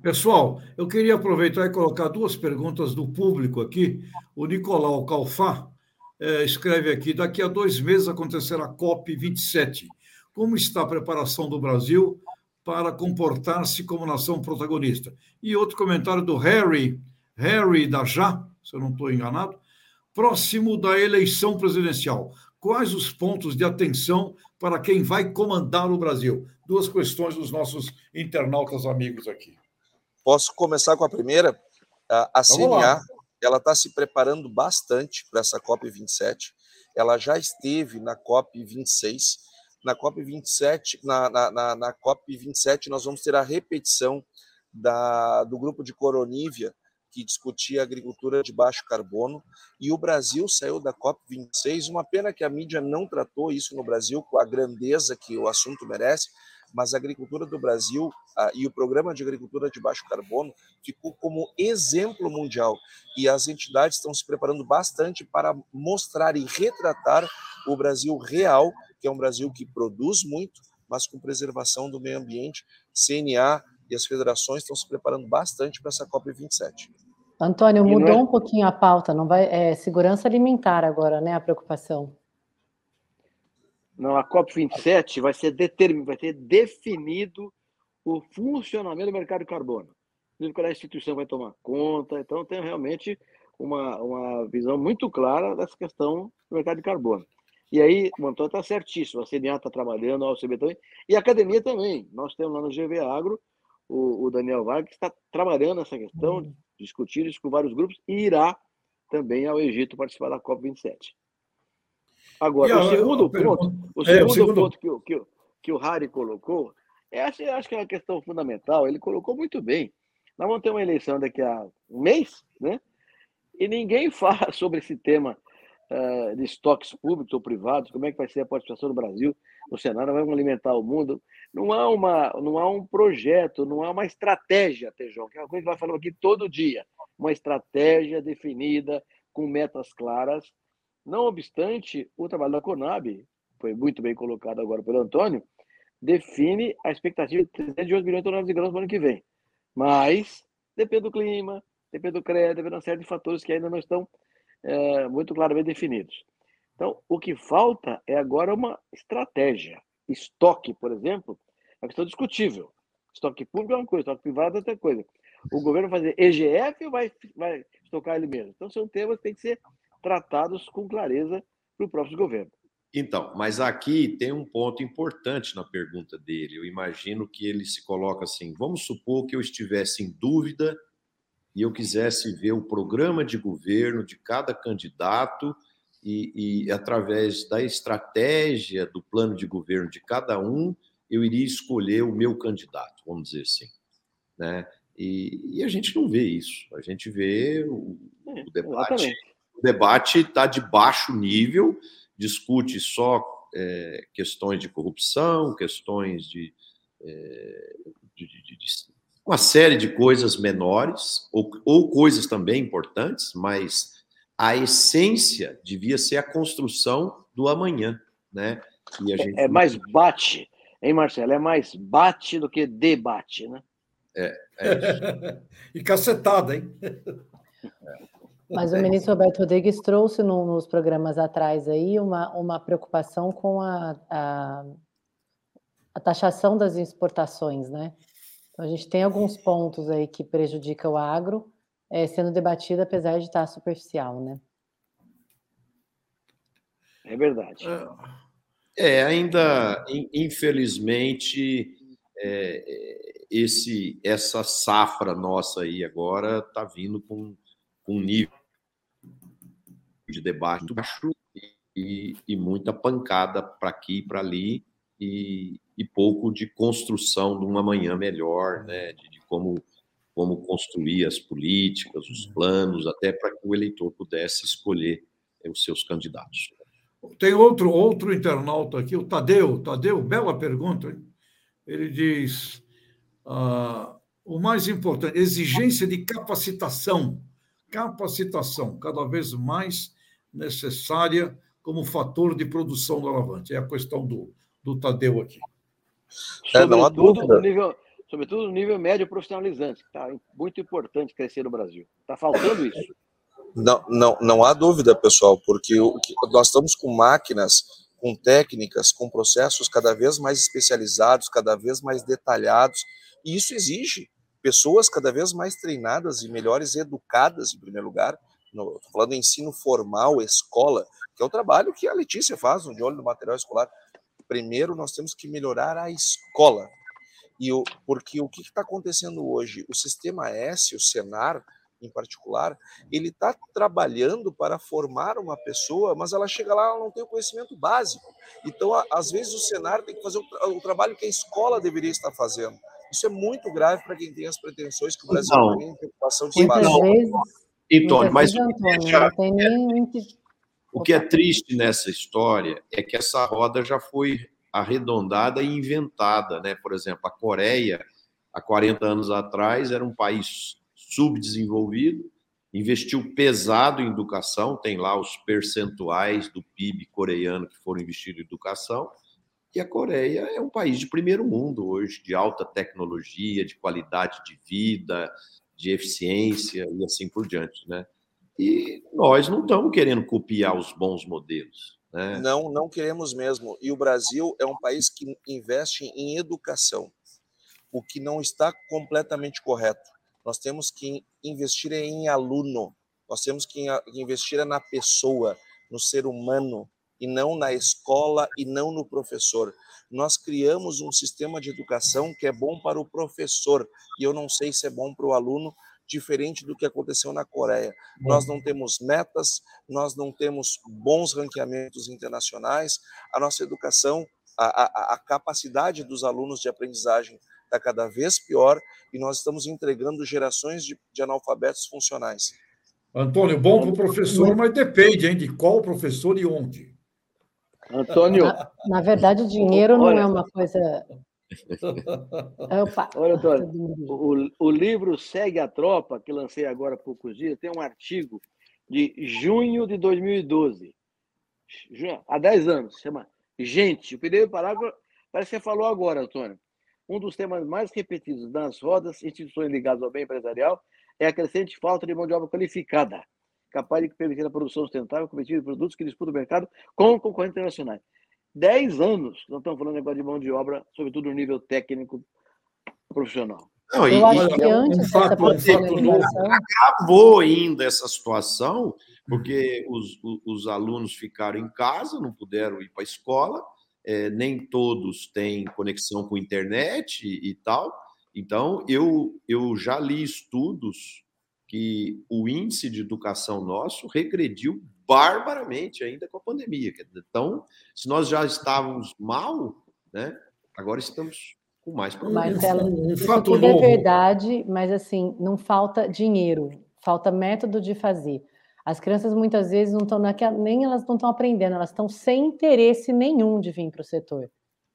Pessoal, eu queria aproveitar e colocar duas perguntas do público aqui. O Nicolau Calfá é, escreve aqui: daqui a dois meses acontecerá a COP27. Como está a preparação do Brasil para comportar-se como nação protagonista? E outro comentário do Harry, Harry da Já, se eu não estou enganado, próximo da eleição presidencial. Quais os pontos de atenção para quem vai comandar o Brasil? Duas questões dos nossos internautas amigos aqui. Posso começar com a primeira? A, CNA ela está se preparando bastante para essa COP 27. Ela já esteve na COP 26. Na COP 27, na, na, na, na COP 27, nós vamos ter a repetição da, do grupo de Coronívia, que discutia agricultura de baixo carbono, e o Brasil saiu da COP26. Uma pena que a mídia não tratou isso no Brasil com a grandeza que o assunto merece, mas a agricultura do Brasil e o programa de agricultura de baixo carbono ficou como exemplo mundial. E as entidades estão se preparando bastante para mostrar e retratar o Brasil real, que é um Brasil que produz muito, mas com preservação do meio ambiente. CNA e as federações estão se preparando bastante para essa COP27. Antônio, mudou é... um pouquinho a pauta, não vai? É segurança alimentar agora, né? A preocupação. Não, a COP27 vai ser determin, vai ter definido o funcionamento do mercado de carbono. Qual a instituição vai tomar conta. Então, tem realmente uma, uma visão muito clara dessa questão do mercado de carbono. E aí, o Antônio está certíssimo, a CNA está trabalhando, a OCB também, e a academia também. Nós temos lá no GV Agro o, o Daniel Vargas, que está trabalhando essa questão, discutindo isso com vários grupos, e irá também ao Egito participar da COP27. Agora, a, o segundo ponto, o segundo, é, o segundo... ponto que, que, que o Harry colocou, é, acho, acho que é uma questão fundamental, ele colocou muito bem. Nós vamos ter uma eleição daqui a um mês, né? E ninguém [laughs] fala sobre esse tema uh, de estoques públicos ou privados, como é que vai ser a participação do Brasil no Senado, vamos alimentar o mundo. Não há, uma, não há um projeto, não há uma estratégia, Tejão, que é uma coisa que nós falamos aqui todo dia. Uma estratégia definida, com metas claras. Não obstante, o trabalho da Conab, foi muito bem colocado agora pelo Antônio, define a expectativa de 308 bilhões de toneladas de grãos no ano que vem. Mas depende do clima, depende do crédito, depende de uma série de fatores que ainda não estão é, muito claramente definidos. Então, o que falta é agora uma estratégia. Estoque, por exemplo, é uma questão discutível. Estoque público é uma coisa, estoque privado é outra coisa. O governo vai fazer EGF ou vai, vai estocar ele mesmo? Então, são temas que têm que ser tratados com clareza para o próprio governo. Então, mas aqui tem um ponto importante na pergunta dele. Eu imagino que ele se coloca assim: vamos supor que eu estivesse em dúvida e eu quisesse ver o programa de governo de cada candidato e, e, através da estratégia do plano de governo de cada um, eu iria escolher o meu candidato, vamos dizer assim. Né? E, e a gente não vê isso. A gente vê o, é, o debate. O debate está de baixo nível, discute só é, questões de corrupção, questões de, é, de, de, de uma série de coisas menores, ou, ou coisas também importantes, mas a essência devia ser a construção do amanhã, né? E a gente... É mais bate, hein, Marcelo? É mais bate do que debate, né? É. é [laughs] e cacetada, hein? Mas o ministro Roberto Rodrigues trouxe no, nos programas atrás aí uma, uma preocupação com a, a, a taxação das exportações, né? Então, a gente tem alguns pontos aí que prejudicam o agro, é, sendo debatido, apesar de estar superficial, né? É verdade. É, é ainda, infelizmente, é, esse, essa safra nossa aí agora está vindo com, com um nível de debate baixo e, e muita pancada para aqui e para ali, e, e pouco de construção de um amanhã melhor, né? de, de como, como construir as políticas, os planos, até para que o eleitor pudesse escolher eh, os seus candidatos. Tem outro, outro internauta aqui, o Tadeu. Tadeu, bela pergunta. Hein? Ele diz: ah, o mais importante, exigência de capacitação. Capacitação, cada vez mais necessária como fator de produção do alavante. É a questão do, do Tadeu aqui. É, não há dúvida. No nível, sobretudo no nível médio profissionalizante, que está muito importante crescer no Brasil. Está faltando isso. Não, não, não há dúvida, pessoal, porque nós estamos com máquinas, com técnicas, com processos cada vez mais especializados, cada vez mais detalhados, e isso exige pessoas cada vez mais treinadas e melhores educadas, em primeiro lugar. Estou falando em ensino formal, escola, que é o trabalho que a Letícia faz de olho no material escolar primeiro nós temos que melhorar a escola. E o, porque o que está acontecendo hoje? O sistema S, o Senar, em particular, ele está trabalhando para formar uma pessoa, mas ela chega lá, ela não tem o conhecimento básico. Então, a, às vezes, o Senar tem que fazer o, o, trabalho que a escola deveria estar fazendo. Isso é muito grave para quem tem as pretensões que o Brasil então, tem, preocupação de espaço. Então, mas o que, já, o que é triste nessa história é que essa roda já foi arredondada e inventada, né? Por exemplo, a Coreia, há 40 anos atrás, era um país subdesenvolvido, investiu pesado em educação, tem lá os percentuais do PIB coreano que foram investidos em educação, e a Coreia é um país de primeiro mundo hoje, de alta tecnologia, de qualidade de vida, de eficiência e assim por diante, né? E nós não estamos querendo copiar os bons modelos. Né? Não, não queremos mesmo. E o Brasil é um país que investe em educação. o que não está completamente correto. Nós temos que investir em aluno, nós temos que investir na pessoa, no ser humano, e não na escola e não no professor. Nós criamos um sistema de educação que é bom para o professor, e eu não sei se é bom para o aluno, diferente do que aconteceu na Coreia. Nós não temos metas, nós não temos bons ranqueamentos internacionais, a nossa educação, a, a, a capacidade dos alunos de aprendizagem está cada vez pior e nós estamos entregando gerações de, de analfabetos funcionais. Antônio, bom para o professor, mas depende hein, de qual professor e onde. Antônio. Na, na verdade, dinheiro Olha, não é uma coisa. Opa. [laughs] Olha, Antônio, o, o livro Segue a Tropa, que lancei agora há poucos dias, tem um artigo de junho de 2012. Há 10 anos. Chama Gente. O primeiro parágrafo parece que você falou agora, Antônio. Um dos temas mais repetidos nas rodas, instituições ligadas ao bem empresarial, é a crescente falta de mão de obra qualificada, capaz de permitir a produção sustentável, competitiva de produtos que disputam o mercado com concorrentes internacionais. Dez anos nós estamos falando agora de mão de obra, sobretudo no nível técnico profissional. Não, e, eu acho que antes um fato, um fato agravou ainda essa situação, porque os, os, os, alunos ficaram em casa, não puderam ir para a escola, é, nem todos têm conexão com internet e, e, tal. Então, eu, eu já li estudos que o índice de educação nosso regrediu barbaramente ainda com a pandemia. Então, se nós já estávamos mal, né, agora estamos com mais problemas. Marcelo, um, isso tudo é verdade, mas assim, não falta dinheiro, falta método de fazer. As crianças muitas vezes não estão naquela, nem elas não estão aprendendo, elas estão sem interesse nenhum de vir para o setor.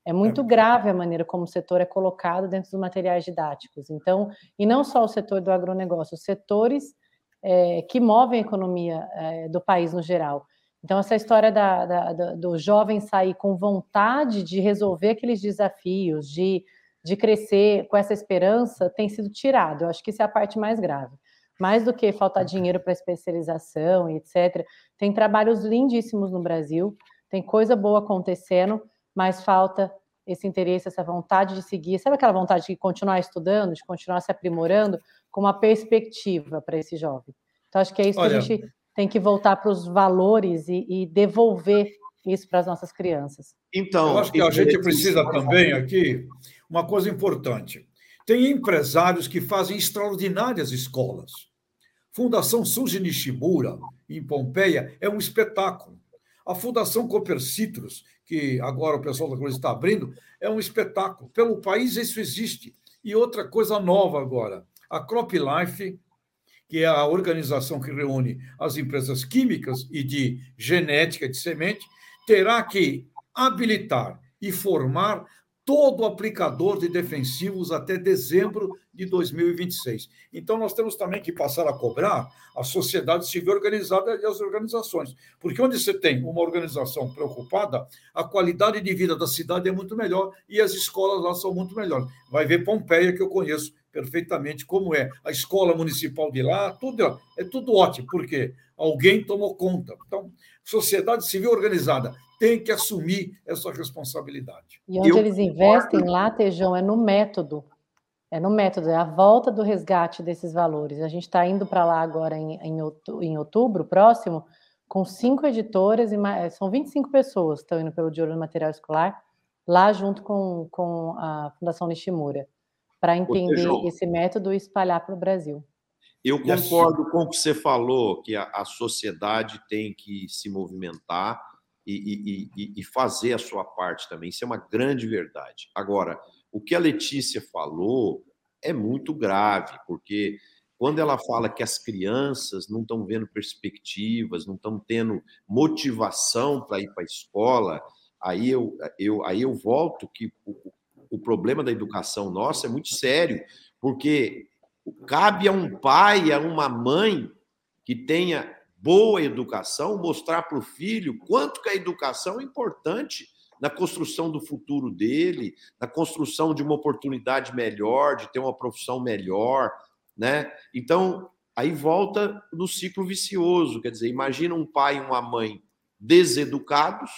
É muito é. grave a maneira como o setor é colocado dentro dos materiais didáticos. Então, e não só o setor do agronegócio, os setores é, que movem a economia é, do país no geral. Então, essa história da, da, da, do jovem sair com vontade de resolver aqueles desafios, de, de crescer com essa esperança, tem sido tirado. Eu acho que isso é a parte mais grave mais do que faltar dinheiro para especialização e etc. Tem trabalhos lindíssimos no Brasil, tem coisa boa acontecendo, mas falta esse interesse, essa vontade de seguir, sabe aquela vontade de continuar estudando, de continuar se aprimorando, com uma perspectiva para esse jovem. Então, acho que é isso Olha, que a gente tem que voltar para os valores e, e devolver isso para as nossas crianças. Então, eu acho que a gente precisa também aqui uma coisa importante. Tem empresários que fazem extraordinárias escolas. Fundação Suji Nishimura, em Pompeia, é um espetáculo. A Fundação Cooper Citrus, que agora o pessoal da Cruz está abrindo, é um espetáculo. Pelo país isso existe. E outra coisa nova agora, a Crop Life, que é a organização que reúne as empresas químicas e de genética de semente, terá que habilitar e formar todo aplicador de defensivos até dezembro de 2026. Então, nós temos também que passar a cobrar a sociedade civil organizada e as organizações. Porque onde você tem uma organização preocupada, a qualidade de vida da cidade é muito melhor e as escolas lá são muito melhores. Vai ver Pompeia, que eu conheço perfeitamente como é. A escola municipal de lá, tudo é tudo ótimo, porque alguém tomou conta. Então, sociedade civil organizada tem que assumir essa responsabilidade. E onde Eu eles investem lá, Tejão, é no método. É no método, é a volta do resgate desses valores. A gente está indo para lá agora em, em outubro, próximo, com cinco editoras, e são 25 pessoas que estão indo pelo De Olho no Material Escolar, lá junto com, com a Fundação Nishimura, para entender esse método e espalhar para o Brasil. Eu concordo com o que você falou, que a, a sociedade tem que se movimentar e, e, e, fazer a sua parte também. Isso é uma grande verdade. Agora, o que a Letícia falou é muito grave, porque quando ela fala que as crianças não estão vendo perspectivas, não estão tendo motivação para ir para a escola, aí eu, eu, aí eu volto que o, o problema da educação nossa é muito sério, porque cabe a um pai, a uma mãe que tenha boa educação, mostrar para o filho quanto que a educação é importante na construção do futuro dele, na construção de uma oportunidade melhor, de ter uma profissão melhor, né? Então, aí volta no ciclo vicioso, quer dizer, imagina um pai e uma mãe deseducados,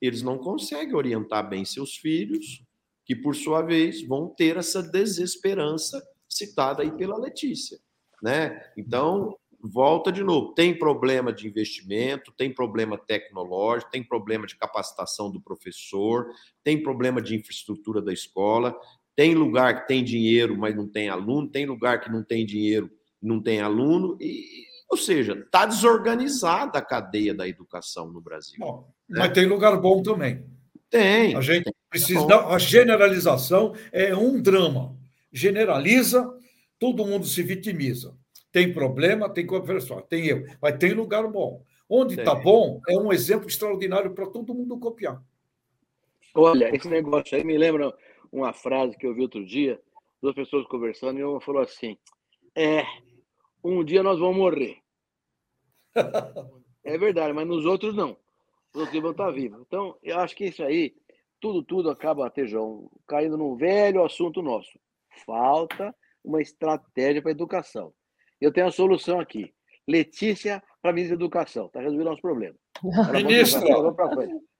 eles não conseguem orientar bem seus filhos, que, por sua vez, vão ter essa desesperança citada aí pela Letícia. Né? Então, volta de novo: tem problema de investimento, tem problema tecnológico, tem problema de capacitação do professor, tem problema de infraestrutura da escola, tem lugar que tem dinheiro, mas não tem aluno, tem lugar que não tem dinheiro, não tem aluno, e, ou seja, está desorganizada a cadeia da educação no Brasil. Bom, né? Mas tem lugar bom também. Tem. A gente tem. Precisa. Dar, a generalização é um drama. Generaliza, todo mundo se vitimiza. Tem problema, tem conversão, tem erro, mas tem lugar bom. Onde está bom é um exemplo extraordinário para todo mundo copiar. Olha, esse negócio aí me lembra uma frase que eu vi outro dia, duas pessoas conversando, e uma falou assim: É, um dia nós vamos morrer. [laughs] é verdade, mas nos outros não. Os outros vão estar vivos. Então, eu acho que isso aí, tudo, tudo acaba, Tejão, caindo num velho assunto nosso. Falta uma estratégia para a educação. Eu tenho a solução aqui. Letícia para a ministra da Educação. Está resolvendo o nosso problema. [laughs] Ministra.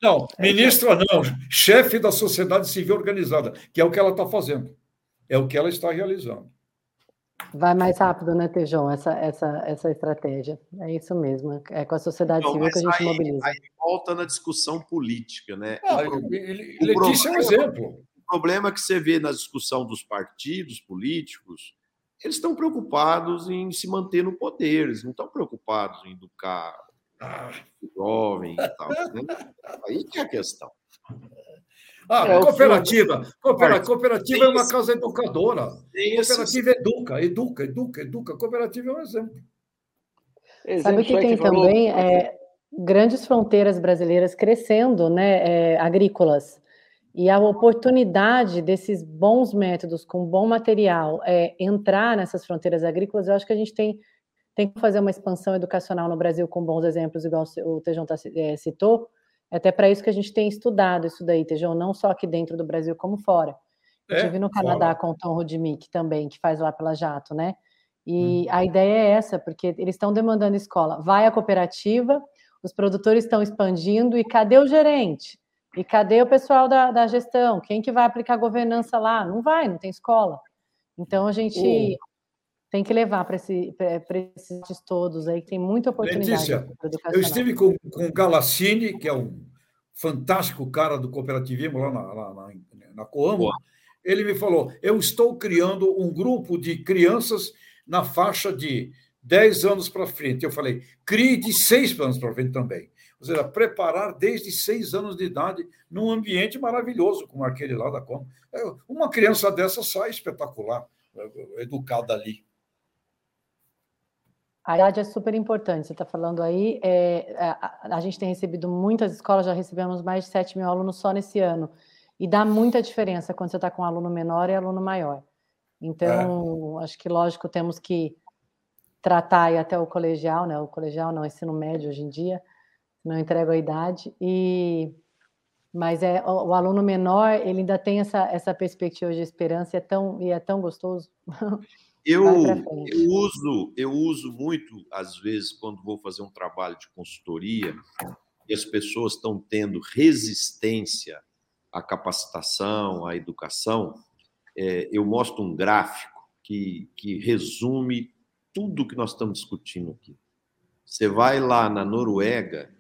Não, é ministra não. Chefe da sociedade civil organizada, que é o que ela está fazendo. É o que ela está realizando. Vai mais rápido, né, Tejão, essa, essa, essa estratégia. É isso mesmo. É com a sociedade não, civil que a gente aí, mobiliza. Aí volta na discussão política, né? Ah, ele, Letícia é um exemplo. O problema que você vê na discussão dos partidos políticos eles estão preocupados em se manter no poder, eles não estão preocupados em educar o jovem e tal. Né? Aí que é a questão. Ah, é, cooperativa. Cooperativa, cooperativa é uma casa educadora. Cooperativa educa, educa, educa, educa. Cooperativa é um exemplo. Sabe que tem também é, grandes fronteiras brasileiras crescendo, né, é, agrícolas. E a oportunidade desses bons métodos, com bom material, é, entrar nessas fronteiras agrícolas, eu acho que a gente tem, tem que fazer uma expansão educacional no Brasil com bons exemplos, igual o Tejão tá, é, citou. É até para isso que a gente tem estudado isso daí, Tejão, não só aqui dentro do Brasil, como fora. Eu é, estive no Canadá fora. com o Tom Rudimick também, que faz lá pela Jato, né? E hum. a ideia é essa, porque eles estão demandando escola. Vai a cooperativa, os produtores estão expandindo, e cadê o gerente? E cadê o pessoal da, da gestão? Quem que vai aplicar governança lá? Não vai, não tem escola. Então a gente. Tem que levar para esse, esses todos aí, que tem muita oportunidade. Letícia, eu estive com, com o Galassini, que é um fantástico cara do cooperativismo lá na, na, na, na Coamo. Ele me falou: eu estou criando um grupo de crianças na faixa de 10 anos para frente. Eu falei, crie de 6 anos para frente também. Ou seja, preparar desde seis anos de idade num ambiente maravilhoso, como aquele lá da Como. É, uma criança dessa sai espetacular, educada ali. A idade é super importante, você está falando aí. É, a, a, gente tem recebido muitas escolas, já recebemos mais de 7 mil alunos só nesse ano. E dá muita diferença quando você está com um aluno menor e aluno maior. Então, é. acho que, lógico, temos que tratar aí até o colegial, né? O colegial não, ensino médio hoje em dia, não entrego a idade. E mas é o, o, aluno menor ele ainda tem essa, essa perspectiva de esperança e é tão e é tão gostoso. [laughs] Eu, eu uso eu uso muito às vezes quando vou fazer um trabalho de consultoria e as pessoas estão tendo resistência à capacitação, à educação, é, eu mostro um gráfico que, que resume tudo que nós estamos discutindo aqui. Você vai lá na Noruega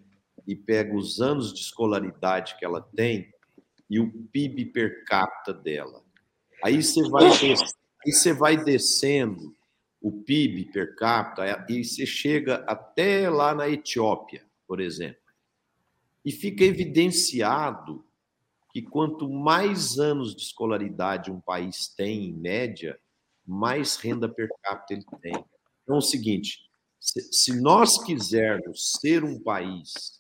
e pega os anos de escolaridade que ela tem e o PIB per capita dela. Aí você vai, [laughs] aí você vai descendo o PIB per capita e você chega até lá na Etiópia, por exemplo. E fica evidenciado que quanto mais anos de escolaridade um país tem, em média, mais renda per capita ele tem. Então, é o seguinte: se nós quisermos ser um país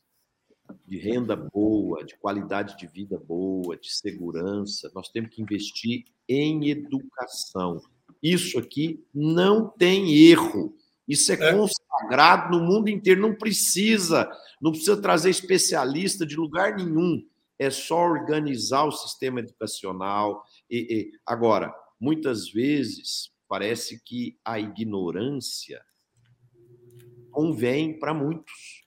de renda boa, de qualidade de vida boa, de segurança, nós temos que investir em educação. Isso aqui não tem erro. Isso é, é consagrado no mundo inteiro. Não precisa, não precisa trazer especialista de lugar nenhum. É só organizar o sistema educacional. E, e, agora, muitas vezes parece que a ignorância convém para muitos.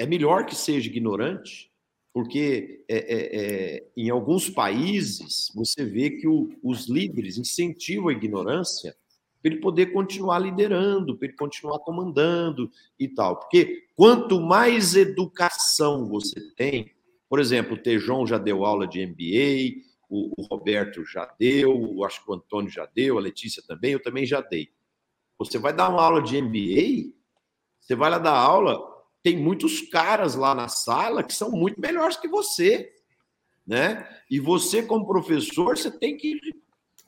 É melhor que seja ignorante Porque é, é, é, em alguns países você vê que o, os líderes incentivam a ignorância para ele poder continuar liderando, para ele continuar comandando e tal. Porque quanto mais educação você tem, por exemplo, o Tejon já deu aula de MBA, o, o Roberto já deu, acho que o Antônio já deu, a Letícia também, eu também já dei. Você vai dar uma aula de MBA, você vai lá dar aula, tem muitos caras lá na sala que são muito melhores que você, né? E você, como professor, você tem que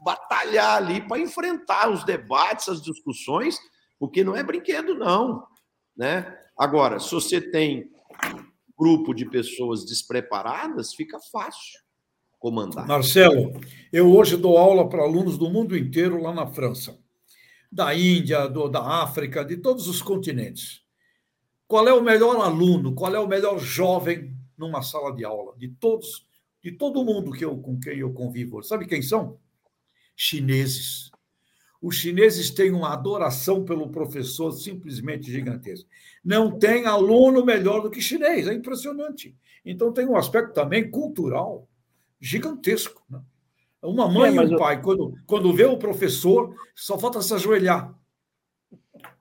batalhar ali para enfrentar os debates, as discussões, porque não é brinquedo, não, né? Agora, se você tem grupo de pessoas despreparadas, fica fácil comandar. Marcelo, eu hoje dou aula para alunos do mundo inteiro lá na França, da Índia, do, da África, de todos os continentes. Qual é o melhor aluno? Qual é o melhor jovem numa sala de aula? De todos, de todo mundo que eu, com quem eu convivo. Sabe quem são? Chineses. Os chineses têm uma adoração pelo professor simplesmente gigantesca. Não tem aluno melhor do que chinês, é impressionante. Então tem um aspecto também cultural gigantesco. Né? Uma mãe é, e um eu... pai, quando, quando vê o professor, só falta se ajoelhar.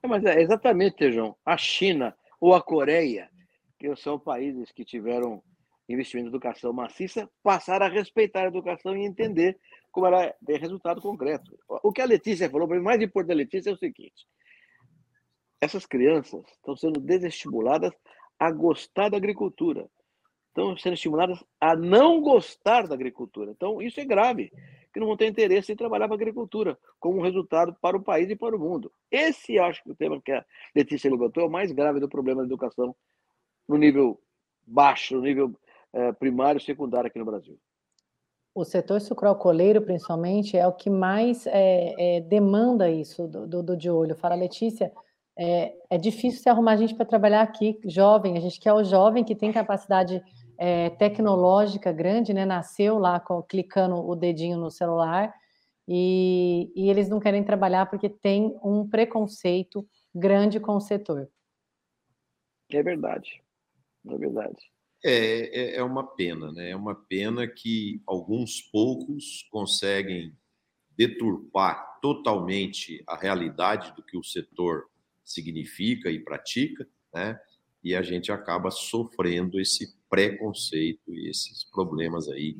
É, mas é exatamente, João. A China ou a Coreia, que são países que tiveram investimento em educação maciça, passaram a respeitar a educação e entender como ela tem resultado concreto. O que a Letícia falou, para mim, mais importante da Letícia é o seguinte: essas crianças estão sendo desestimuladas a gostar da agricultura, estão sendo estimuladas a não gostar da agricultura. Então, isso é grave, que não vão ter interesse em trabalhar para a agricultura, como um resultado para o país e para o mundo. Esse, acho que o tema que a Letícia levantou é o mais grave do problema da educação no nível baixo, no nível eh, primário e secundário aqui no Brasil. O setor sucroalcooleiro, principalmente, é o que mais é, é, demanda isso do, do, do, de olho. Fala, Letícia, é, é difícil se arrumar gente para trabalhar aqui, jovem. A gente quer o jovem que tem capacidade é, tecnológica grande, né? Nasceu lá com, clicando o dedinho no celular e, e eles não querem trabalhar porque tem um preconceito grande com o setor. É verdade, é verdade. É, é, é uma pena, né? É uma pena que alguns poucos conseguem deturpar totalmente a realidade do que o setor significa e pratica, né? E a gente acaba sofrendo esse preconceito e esses problemas aí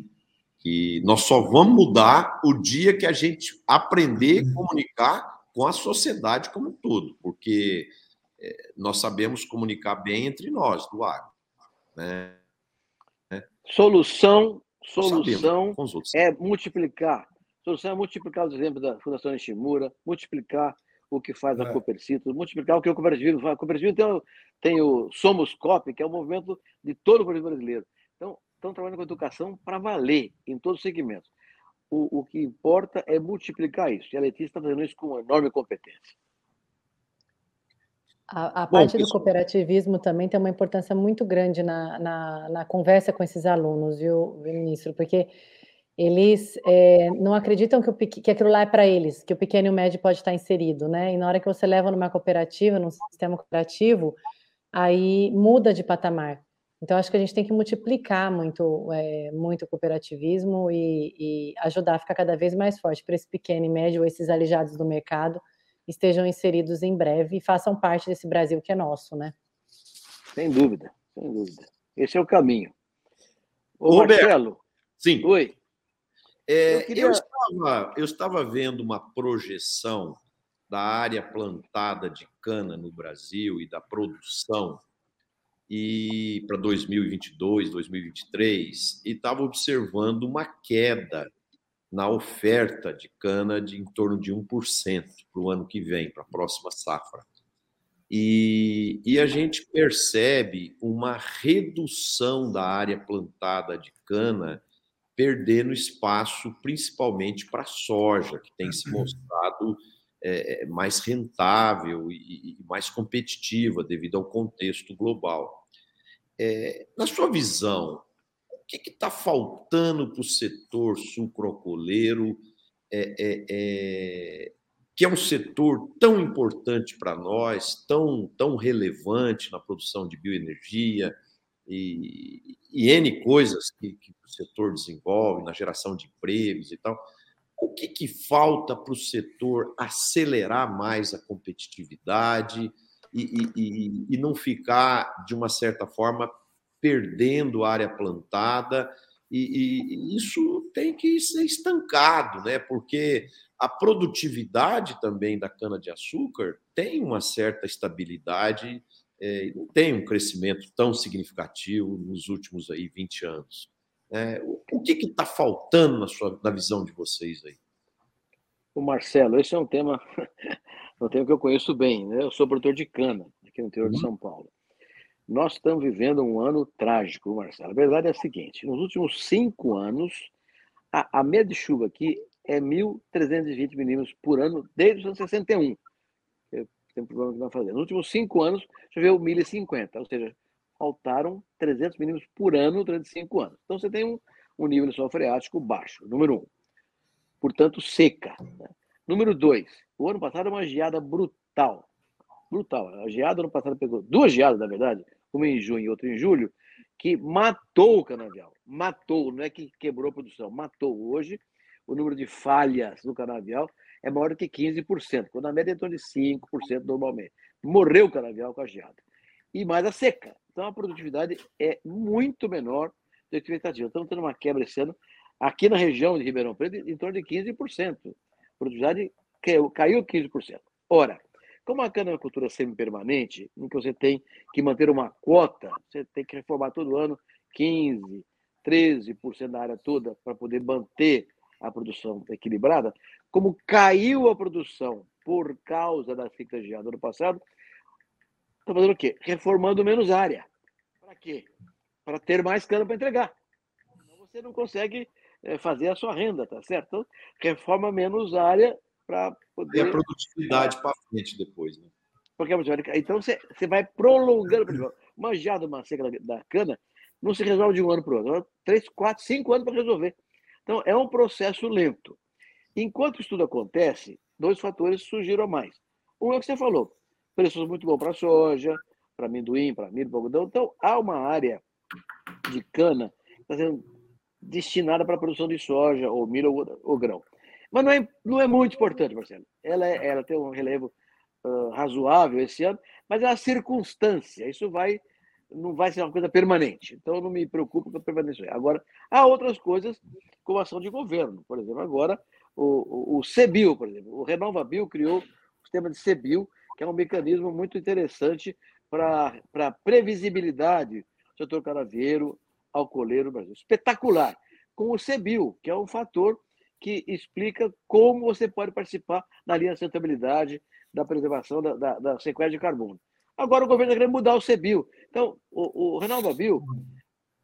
que nós só vamos mudar o dia que a gente aprender a comunicar com a sociedade como um todo, porque é, nós sabemos comunicar bem entre nós do agro. Né? Solução, solução é multiplicar. Solução é multiplicar os exemplos da Fundação Ishimura, multiplicar o que faz a é. Coopercito, multiplicar o que o cooperativismo faz. O cooperativismo tem, tem o Somos Cop, que é o movimento de todo o cooperativismo brasileiro. Então, estão trabalhando com educação para valer em todos os segmentos. O, o que importa é multiplicar isso. E a Letícia está fazendo isso com enorme competência. A, a parte Bom, do cooperativismo também tem uma importância muito grande na, na, na conversa com esses alunos, viu, ministro? Porque eles é, não acreditam que, o, que aquilo lá é para eles, que o pequeno e o médio pode estar inserido, né? E na hora que você leva numa cooperativa, num sistema cooperativo, aí muda de patamar. Então, acho que a gente tem que multiplicar muito, é, muito o cooperativismo e, e ajudar a ficar cada vez mais forte para esse pequeno e médio, ou esses alijados do mercado, estejam inseridos em breve e façam parte desse Brasil que é nosso, né? Sem dúvida, sem dúvida. Esse é o caminho. Ô, Roberto, Marcelo. Sim. Oi. É, eu, queria... eu, estava, eu estava vendo uma projeção da área plantada de cana no Brasil e da produção e para 2022, 2023 e estava observando uma queda na oferta de cana de em torno de 1% para o ano que vem, para a próxima safra. E, e, a gente percebe uma redução da área plantada de cana, perdendo espaço principalmente para a soja, que tem se mostrado é, mais rentável e, e, mais competitiva devido ao contexto global. É, na sua visão, que está faltando para o setor sucrocoleiro, é, é, é, que é um setor tão importante para nós, tão, tão relevante na produção de bioenergia, e, e N coisas que, que, o setor desenvolve na geração de empregos e tal. O que, que falta para o setor acelerar mais a competitividade e, e, e não ficar, de uma certa forma, perdendo área plantada? E, isso tem que ser estancado, né? Porque a produtividade também da cana-de-açúcar tem uma certa estabilidade é, não tem um crescimento tão significativo nos últimos aí 20 anos. É, o que está faltando na, sua, na visão de vocês aí? O Marcelo, esse é um tema, [laughs] um tema que eu conheço bem. Né? Eu sou produtor de cana aqui no interior uhum. de São Paulo. Nós estamos vivendo um ano trágico, Marcelo. A verdade é a seguinte: nos últimos cinco anos, a, a média de chuva aqui é 1.320 milímetros por ano desde os anos 61 tem um problema que nós fazemos. Nos últimos cinco anos, choveu 1.050, ou seja, faltaram 300 milímetros por ano durante cinco anos. Então, você tem um, um nível de solo freático baixo, número um. Portanto, seca. Né? Número dois, o ano passado uma geada brutal. Brutal. A geada ano passado pegou duas geadas, na verdade, uma em junho e outra em julho, que matou o canavial. Matou, não é que quebrou a produção, matou. Hoje, o número de falhas no canavial é maior do que 15%, quando a média é em torno de 5% normalmente. Morreu o canavial com a geada. E mais a seca. Então a produtividade é muito menor do que a expectativa. Estamos tendo uma quebra esse ano, aqui na região de Ribeirão Preto, em torno de 15%. A produtividade caiu, caiu 15%. Ora, como a cana-cultura é semi-permanente, em que você tem que manter uma quota, você tem que reformar todo ano 15%, 13% da área toda para poder manter a produção equilibrada, como caiu a produção por causa da seca geada do ano passado, está fazendo o quê? Reformando menos área. Para quê? Para ter mais cana para entregar. você não consegue eh, fazer a sua renda, tá certo? Então, reforma menos área para poder. E a produtividade para frente depois, né? Porque então você, você vai prolongando. Por exemplo, uma geada, uma seca da cana, não se resolve de um ano para o outro. Três, quatro, cinco anos para resolver. Então, é um processo lento. Enquanto o estudo acontece, dois fatores surgiram a mais. Um é o que você falou, preços muito bons para soja, para amendoim, para milho, para algodão. Então, há uma área de cana que está sendo destinada para a produção de soja, ou milho, ou, ou grão. Mas não é, não é muito importante, Marcelo. Ela, é, ela tem um relevo uh, razoável esse ano, mas é a circunstância. Isso vai não vai ser uma coisa permanente. Então, não me preocupo com a permanência. Agora, há outras coisas, como ação de governo. Por exemplo, agora, o, o, o CEBIL, por exemplo. O RenovaBio criou o sistema de CEBIL, que é um mecanismo muito interessante para previsibilidade do setor canaveiro, alcooleiro no Brasil. Espetacular. Com o CEBIL, que é um fator que explica como você pode participar na linha de sustentabilidade, da preservação da, da, da sequência de carbono. Agora o governo querendo mudar o CEBIL. Então, o, o Bill,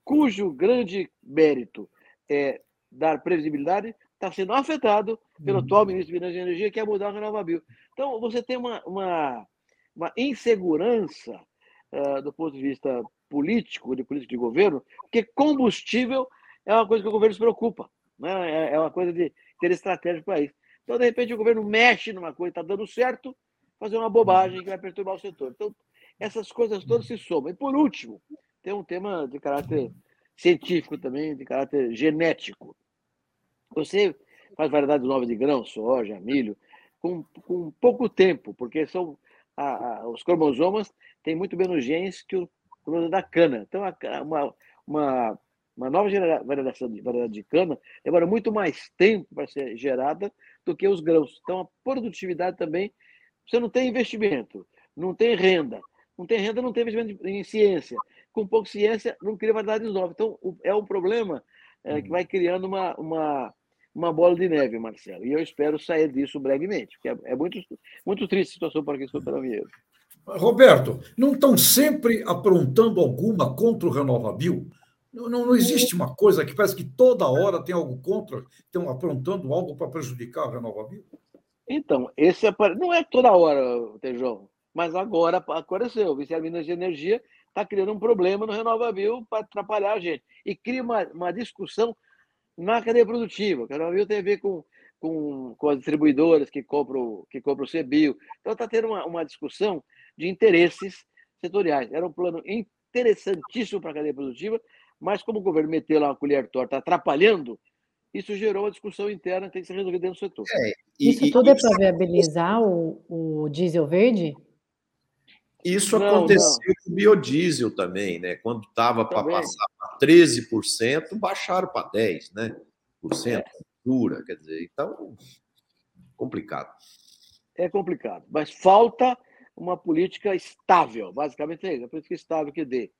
cujo grande mérito é dar previsibilidade, está sendo afetado pelo atual ministro de Minas e Energia, que é mudar o Renovabil. Então, você tem uma, uma, uma insegurança uh, do ponto de vista político, de política de governo, porque combustível é uma coisa que o governo se preocupa, né? é, é uma coisa de ter estratégia para isso. Então, de repente, o governo mexe numa coisa, está dando certo, fazer uma bobagem que vai perturbar o setor. Então, essas coisas todas se somam. E, por último, tem um tema de caráter científico também, de caráter genético. Você faz variedades novas de grão, soja, milho, com, com pouco tempo, porque são a, a, os cromosomas têm muito menos genes que o da cana. Então, a, uma, uma, uma nova variedade de, variedade de cana demora muito mais tempo para ser gerada do que os grãos. Então, a produtividade também, você não tem investimento, não tem renda, não tem renda, não tem investimento em ciência. Com pouca ciência, não cria variedades novas. Então, é um problema é, que vai criando uma, uma, uma bola de neve, Marcelo. E eu espero sair disso brevemente, porque é, é muito, muito triste a situação para quem estou pela Vieira. Roberto, não estão sempre aprontando alguma contra o Renovabil? Não, não, não, existe uma coisa que parece que toda hora tem algo contra, estão aprontando algo para prejudicar o Renovabil? Então, esse é, não é toda hora, Tejão. Mas agora apareceu. O Ministério de Minas de Energia está criando um problema no Renovabil para atrapalhar a gente. E cria uma, uma discussão na cadeia produtiva. O Renovabil tem a ver com, com, com as distribuidoras que compram, que compram o CBIO. Então está tendo uma, uma discussão de interesses setoriais. Era um plano interessantíssimo para a cadeia produtiva, mas como o governo meteu lá uma colher torta atrapalhando, isso gerou uma discussão interna que tem que ser resolvida dentro do setor. É, e, isso tudo e, é para viabilizar o, o diesel verde? Isso não, aconteceu não. com o biodiesel também, né? Quando estava para passar para 13%, baixaram para 10%, né? Por cento, é. dura, quer dizer, então complicado. É complicado, mas falta uma política estável, basicamente é isso, a política estável que dê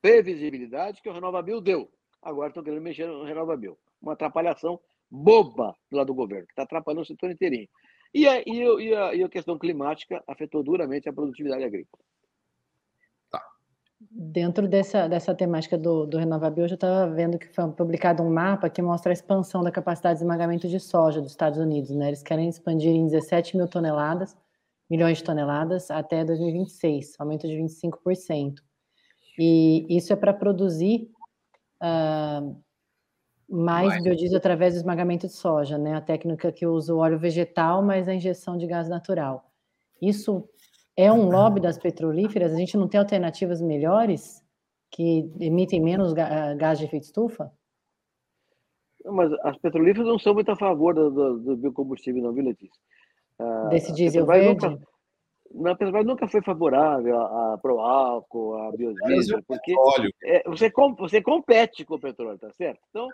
previsibilidade que o Renovabil deu. Agora estão querendo mexer no Renovabil. Uma atrapalhação boba do lado do governo, que está atrapalhando o setor inteirinho. E a, e, a, e a questão climática afetou duramente a produtividade agrícola. Tá. Dentro dessa, dessa temática do, do Renovabil, eu já estava vendo que foi publicado um mapa que mostra a expansão da capacidade de esmagamento de soja dos Estados Unidos. Né? Eles querem expandir em 17 mil toneladas, milhões de toneladas, até 2026, aumento de 25%. E isso é para produzir uh, mais Vai. biodiesel através do esmagamento de soja, né? A técnica que usa o óleo vegetal, mas a injeção de gás natural. Isso é um lobby das petrolíferas? A gente não tem alternativas melhores que emitem menos gás de efeito estufa? Mas as petrolíferas não são muito a favor do, do, do biocombustível, não, viu, Letícia? Ah, Desse diesel verde? Nunca, não, a Petrobras nunca foi favorável a, a álcool, a biodiesel, porque é, você, você compete com o petróleo, tá certo? Então,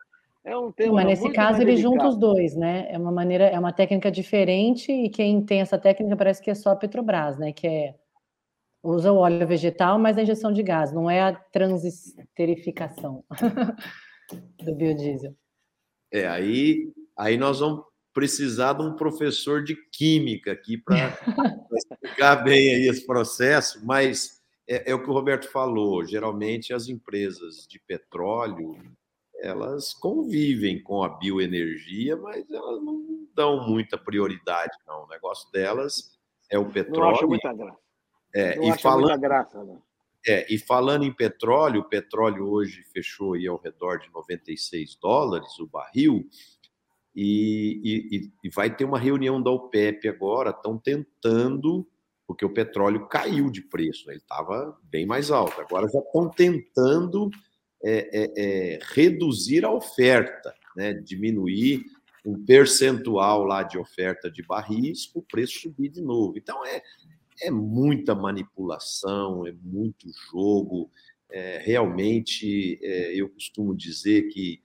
é um tema. Mas nesse caso ele junta os dois, né? É uma maneira, é uma técnica diferente e quem tem essa técnica parece que é só a Petrobras, né? Que é usa o óleo vegetal, mas a injeção de gás, não é a transesterificação [laughs] do biodiesel. É, aí, aí nós vamos precisar de um professor de química aqui para [laughs] explicar bem aí esse processo, mas é, é o que o Roberto falou, geralmente as empresas de petróleo elas convivem com a bioenergia, mas elas não dão muita prioridade, não. O negócio delas é o petróleo. Não acho muita graça. É, não e falando, muita graça, né? É, e falando em petróleo, o petróleo hoje fechou aí ao redor de 96 dólares o barril, e, e, e vai ter uma reunião da OPEP agora, estão tentando, porque o petróleo caiu de preço, né? ele estava bem mais alto, agora já estão tentando é, é, é, reduzir a oferta, né? diminuir um percentual lá de oferta de barris o preço subir de novo. Então é, é muita manipulação, é muito jogo. É, realmente, é, eu costumo dizer que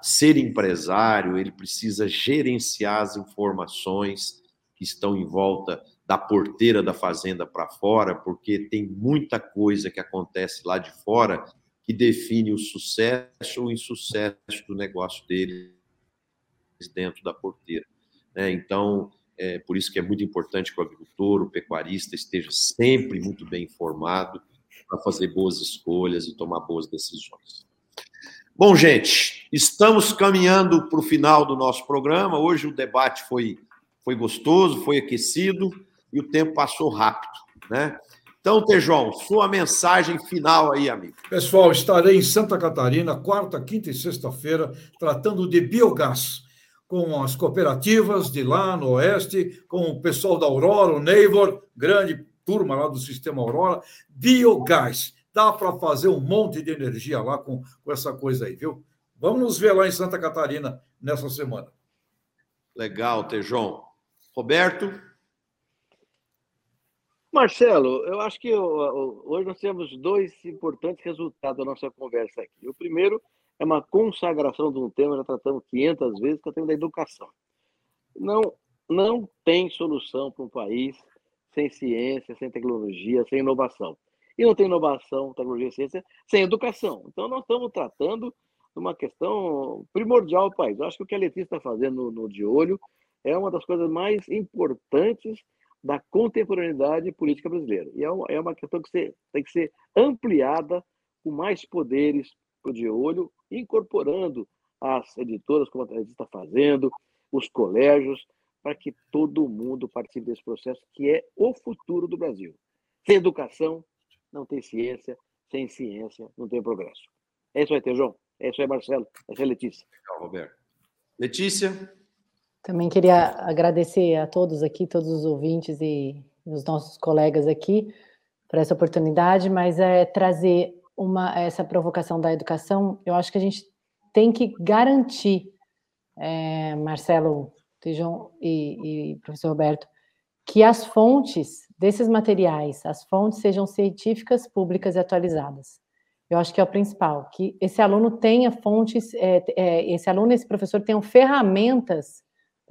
ser empresário ele precisa gerenciar as informações que estão em volta da porteira da fazenda para fora, porque tem muita coisa que acontece lá de fora que define o sucesso ou insucesso do negócio deles dentro da porteira. Né? Então, é por isso que é muito importante que o agricultor, o pecuarista esteja sempre muito bem informado para fazer boas escolhas e tomar boas decisões. Bom, gente, estamos caminhando para o final do nosso programa. Hoje o debate foi, foi gostoso, foi aquecido e o tempo passou rápido, né? Então, Tejão, sua mensagem final aí, amigo. Pessoal, estarei em Santa Catarina, quarta, quinta e sexta-feira, tratando de biogás, com as cooperativas de lá no Oeste, com o pessoal da Aurora, o Neivor, grande turma lá do Sistema Aurora, biogás. Dá para fazer um monte de energia lá com, com essa coisa aí, viu? Vamos nos ver lá em Santa Catarina nessa semana. Legal, Tejão. Roberto? Marcelo, eu acho que hoje nós temos dois importantes resultados da nossa conversa aqui. O primeiro é uma consagração de um tema, já tratamos 500 vezes, que é o tema da educação. Não, não tem solução para um país sem ciência, sem tecnologia, sem inovação. E não tem inovação, tecnologia e ciência sem educação. Então, nós estamos tratando de uma questão primordial para o país. Eu acho que o que a Letícia está fazendo no, no De Olho é uma das coisas mais importantes da contemporaneidade política brasileira. E é uma, é questão que tem que ser ampliada com mais poderes de olho, incorporando as editoras, como a gente está fazendo, os colégios, para que todo mundo participe desse processo, que é o futuro do Brasil. Sem educação, não tem ciência. Sem ciência, não tem progresso. É isso aí, Tejão. É isso aí, Marcelo. É isso aí, Letícia. Legal, Roberto. Letícia? Também queria agradecer a todos aqui, todos os ouvintes e os nossos colegas aqui. por essa oportunidade, mas é trazer uma, essa provocação da educação. Eu acho que a gente tem que garantir, é, Marcelo, Tejon e, e professor Roberto, que as fontes desses materiais, as fontes sejam científicas, públicas e atualizadas. Eu acho que é o principal, que esse aluno tenha fontes, é, é, esse aluno, esse professor tenham ferramentas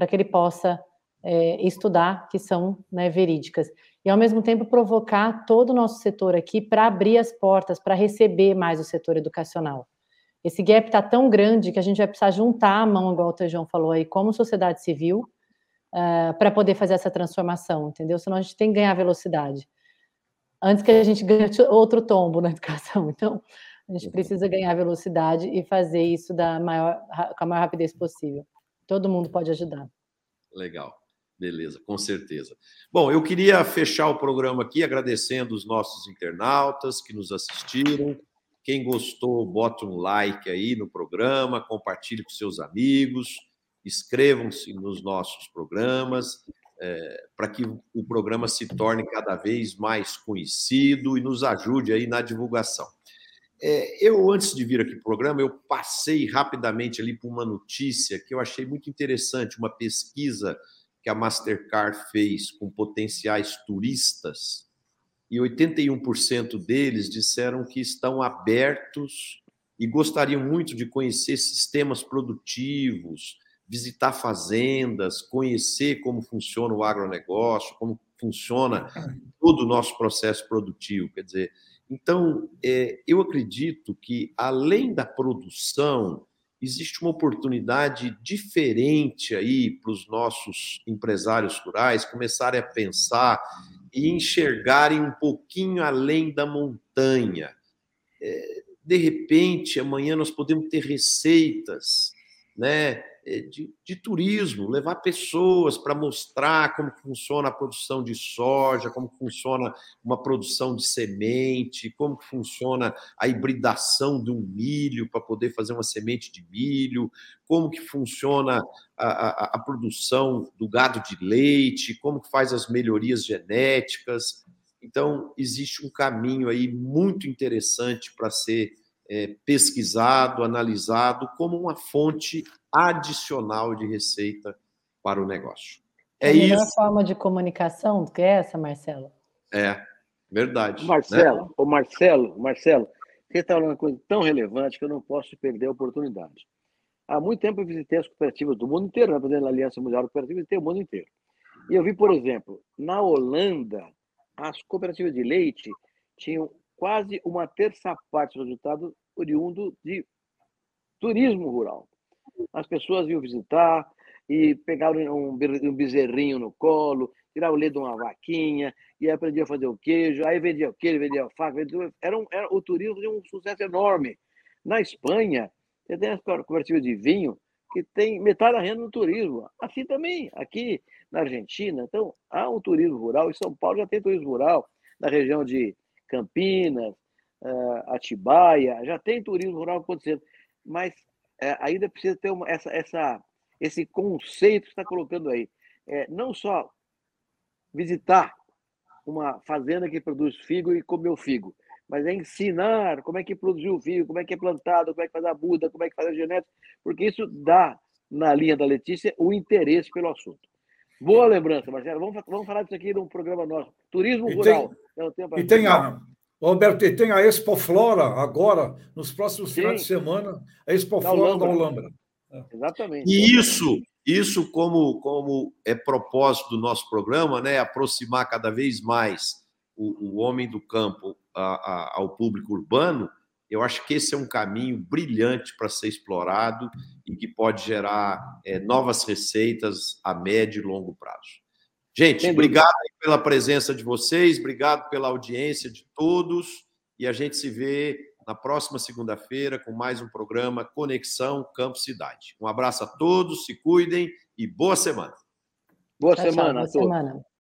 para que ele possa é, estudar, que são né, verídicas. E, ao mesmo tempo, provocar todo o nosso setor aqui para abrir as portas, para receber mais o setor educacional. Esse gap está tão grande que a gente vai precisar juntar a mão, igual o Tejão falou aí, como sociedade civil, uh, para poder fazer essa transformação, entendeu? Senão a gente tem que ganhar velocidade. Antes que a gente ganhe outro tombo na educação. [laughs] Então, a gente precisa ganhar velocidade e fazer isso da maior, com a maior rapidez possível. Todo mundo pode ajudar. Legal. Beleza, com certeza. Bom, eu queria fechar o programa aqui agradecendo os nossos internautas que nos assistiram. Quem gostou, bota um like aí no programa, compartilhe com seus amigos, inscrevam-se nos nossos programas, é, para que o programa se torne cada vez mais conhecido e nos ajude aí na divulgação. É, eu, antes de vir aqui para o programa, eu passei rapidamente ali por uma notícia que eu achei muito interessante, uma pesquisa que a Mastercard fez com potenciais turistas, e 81% deles disseram que estão abertos e gostariam muito de conhecer sistemas produtivos, visitar fazendas, conhecer como funciona o agronegócio, como funciona todo o nosso processo produtivo. Quer dizer, então, é, eu acredito que, além da produção, existe uma oportunidade diferente aí para os nossos empresários rurais começarem a pensar e enxergarem um pouquinho além da montanha. É, de repente, amanhã nós podemos ter receitas, né? É, de, de turismo, levar pessoas para mostrar como funciona a produção de soja, como funciona uma produção de semente, como funciona a hibridação de um milho para poder fazer uma semente de milho, como que funciona a, a, a produção do gado de leite, como que faz as melhorias genéticas. Então, existe um caminho aí muito interessante para ser é, pesquisado, analisado como uma fonte adicional de receita para o negócio. É a melhor isso. forma de comunicação do que essa, Marcelo? É, verdade. Marcelo, né? o Marcelo, Marcelo, você está falando uma coisa tão relevante que eu não posso perder a oportunidade. Há muito tempo eu visitei as cooperativas do mundo inteiro, fazendo né, a Aliança Mundial Cooperativa, visitei o mundo inteiro. E eu vi, por exemplo, na Holanda, as cooperativas de leite tinham quase uma terça parte do resultado oriundo de turismo rural. As pessoas iam visitar e pegaram um, bezerrinho no colo, tiravam o leite de uma vaquinha e aprendiam a fazer o queijo, aí vendia o queijo, vendia a faca, vendia... Era, um, era o turismo de um sucesso enorme. Na Espanha, você tem as cooperativas de vinho que tem metade da renda no turismo. Assim também, aqui na Argentina. Então, há um turismo rural. Em São Paulo já tem turismo rural, na região de Campinas, uh, Atibaia, já tem turismo rural acontecendo. Mas é, ainda precisa ter uma, essa, essa, esse conceito que está colocando aí. É, não só visitar uma fazenda que produz figo e comer o figo, mas é ensinar como é que produziu o figo, como é que é plantado, como é que faz a muda, como é que faz a genética, porque isso dá, na linha da Letícia, o interesse pelo assunto. Boa lembrança, Marcelo. Vamos, vamos falar disso aqui num programa nosso. Turismo e rural. Tem, e tem a, Roberto, e tem a Expo Flora agora, nos próximos Sim. finais de semana, a Expo da Flora da Holambra. É. Exatamente. E isso, isso como, como é propósito do nosso programa, né, aproximar cada vez mais o, o homem do campo a, a, ao público urbano, eu acho que esse é um caminho brilhante para ser explorado e que pode gerar é, novas receitas a médio e longo prazo. Gente, obrigado pela presença de vocês, obrigado pela audiência de todos e a gente se vê na próxima segunda-feira com mais um programa Conexão Campo Cidade. Um abraço a todos, se cuidem e boa semana. Boa tchau, semana. Tchau, boa semana.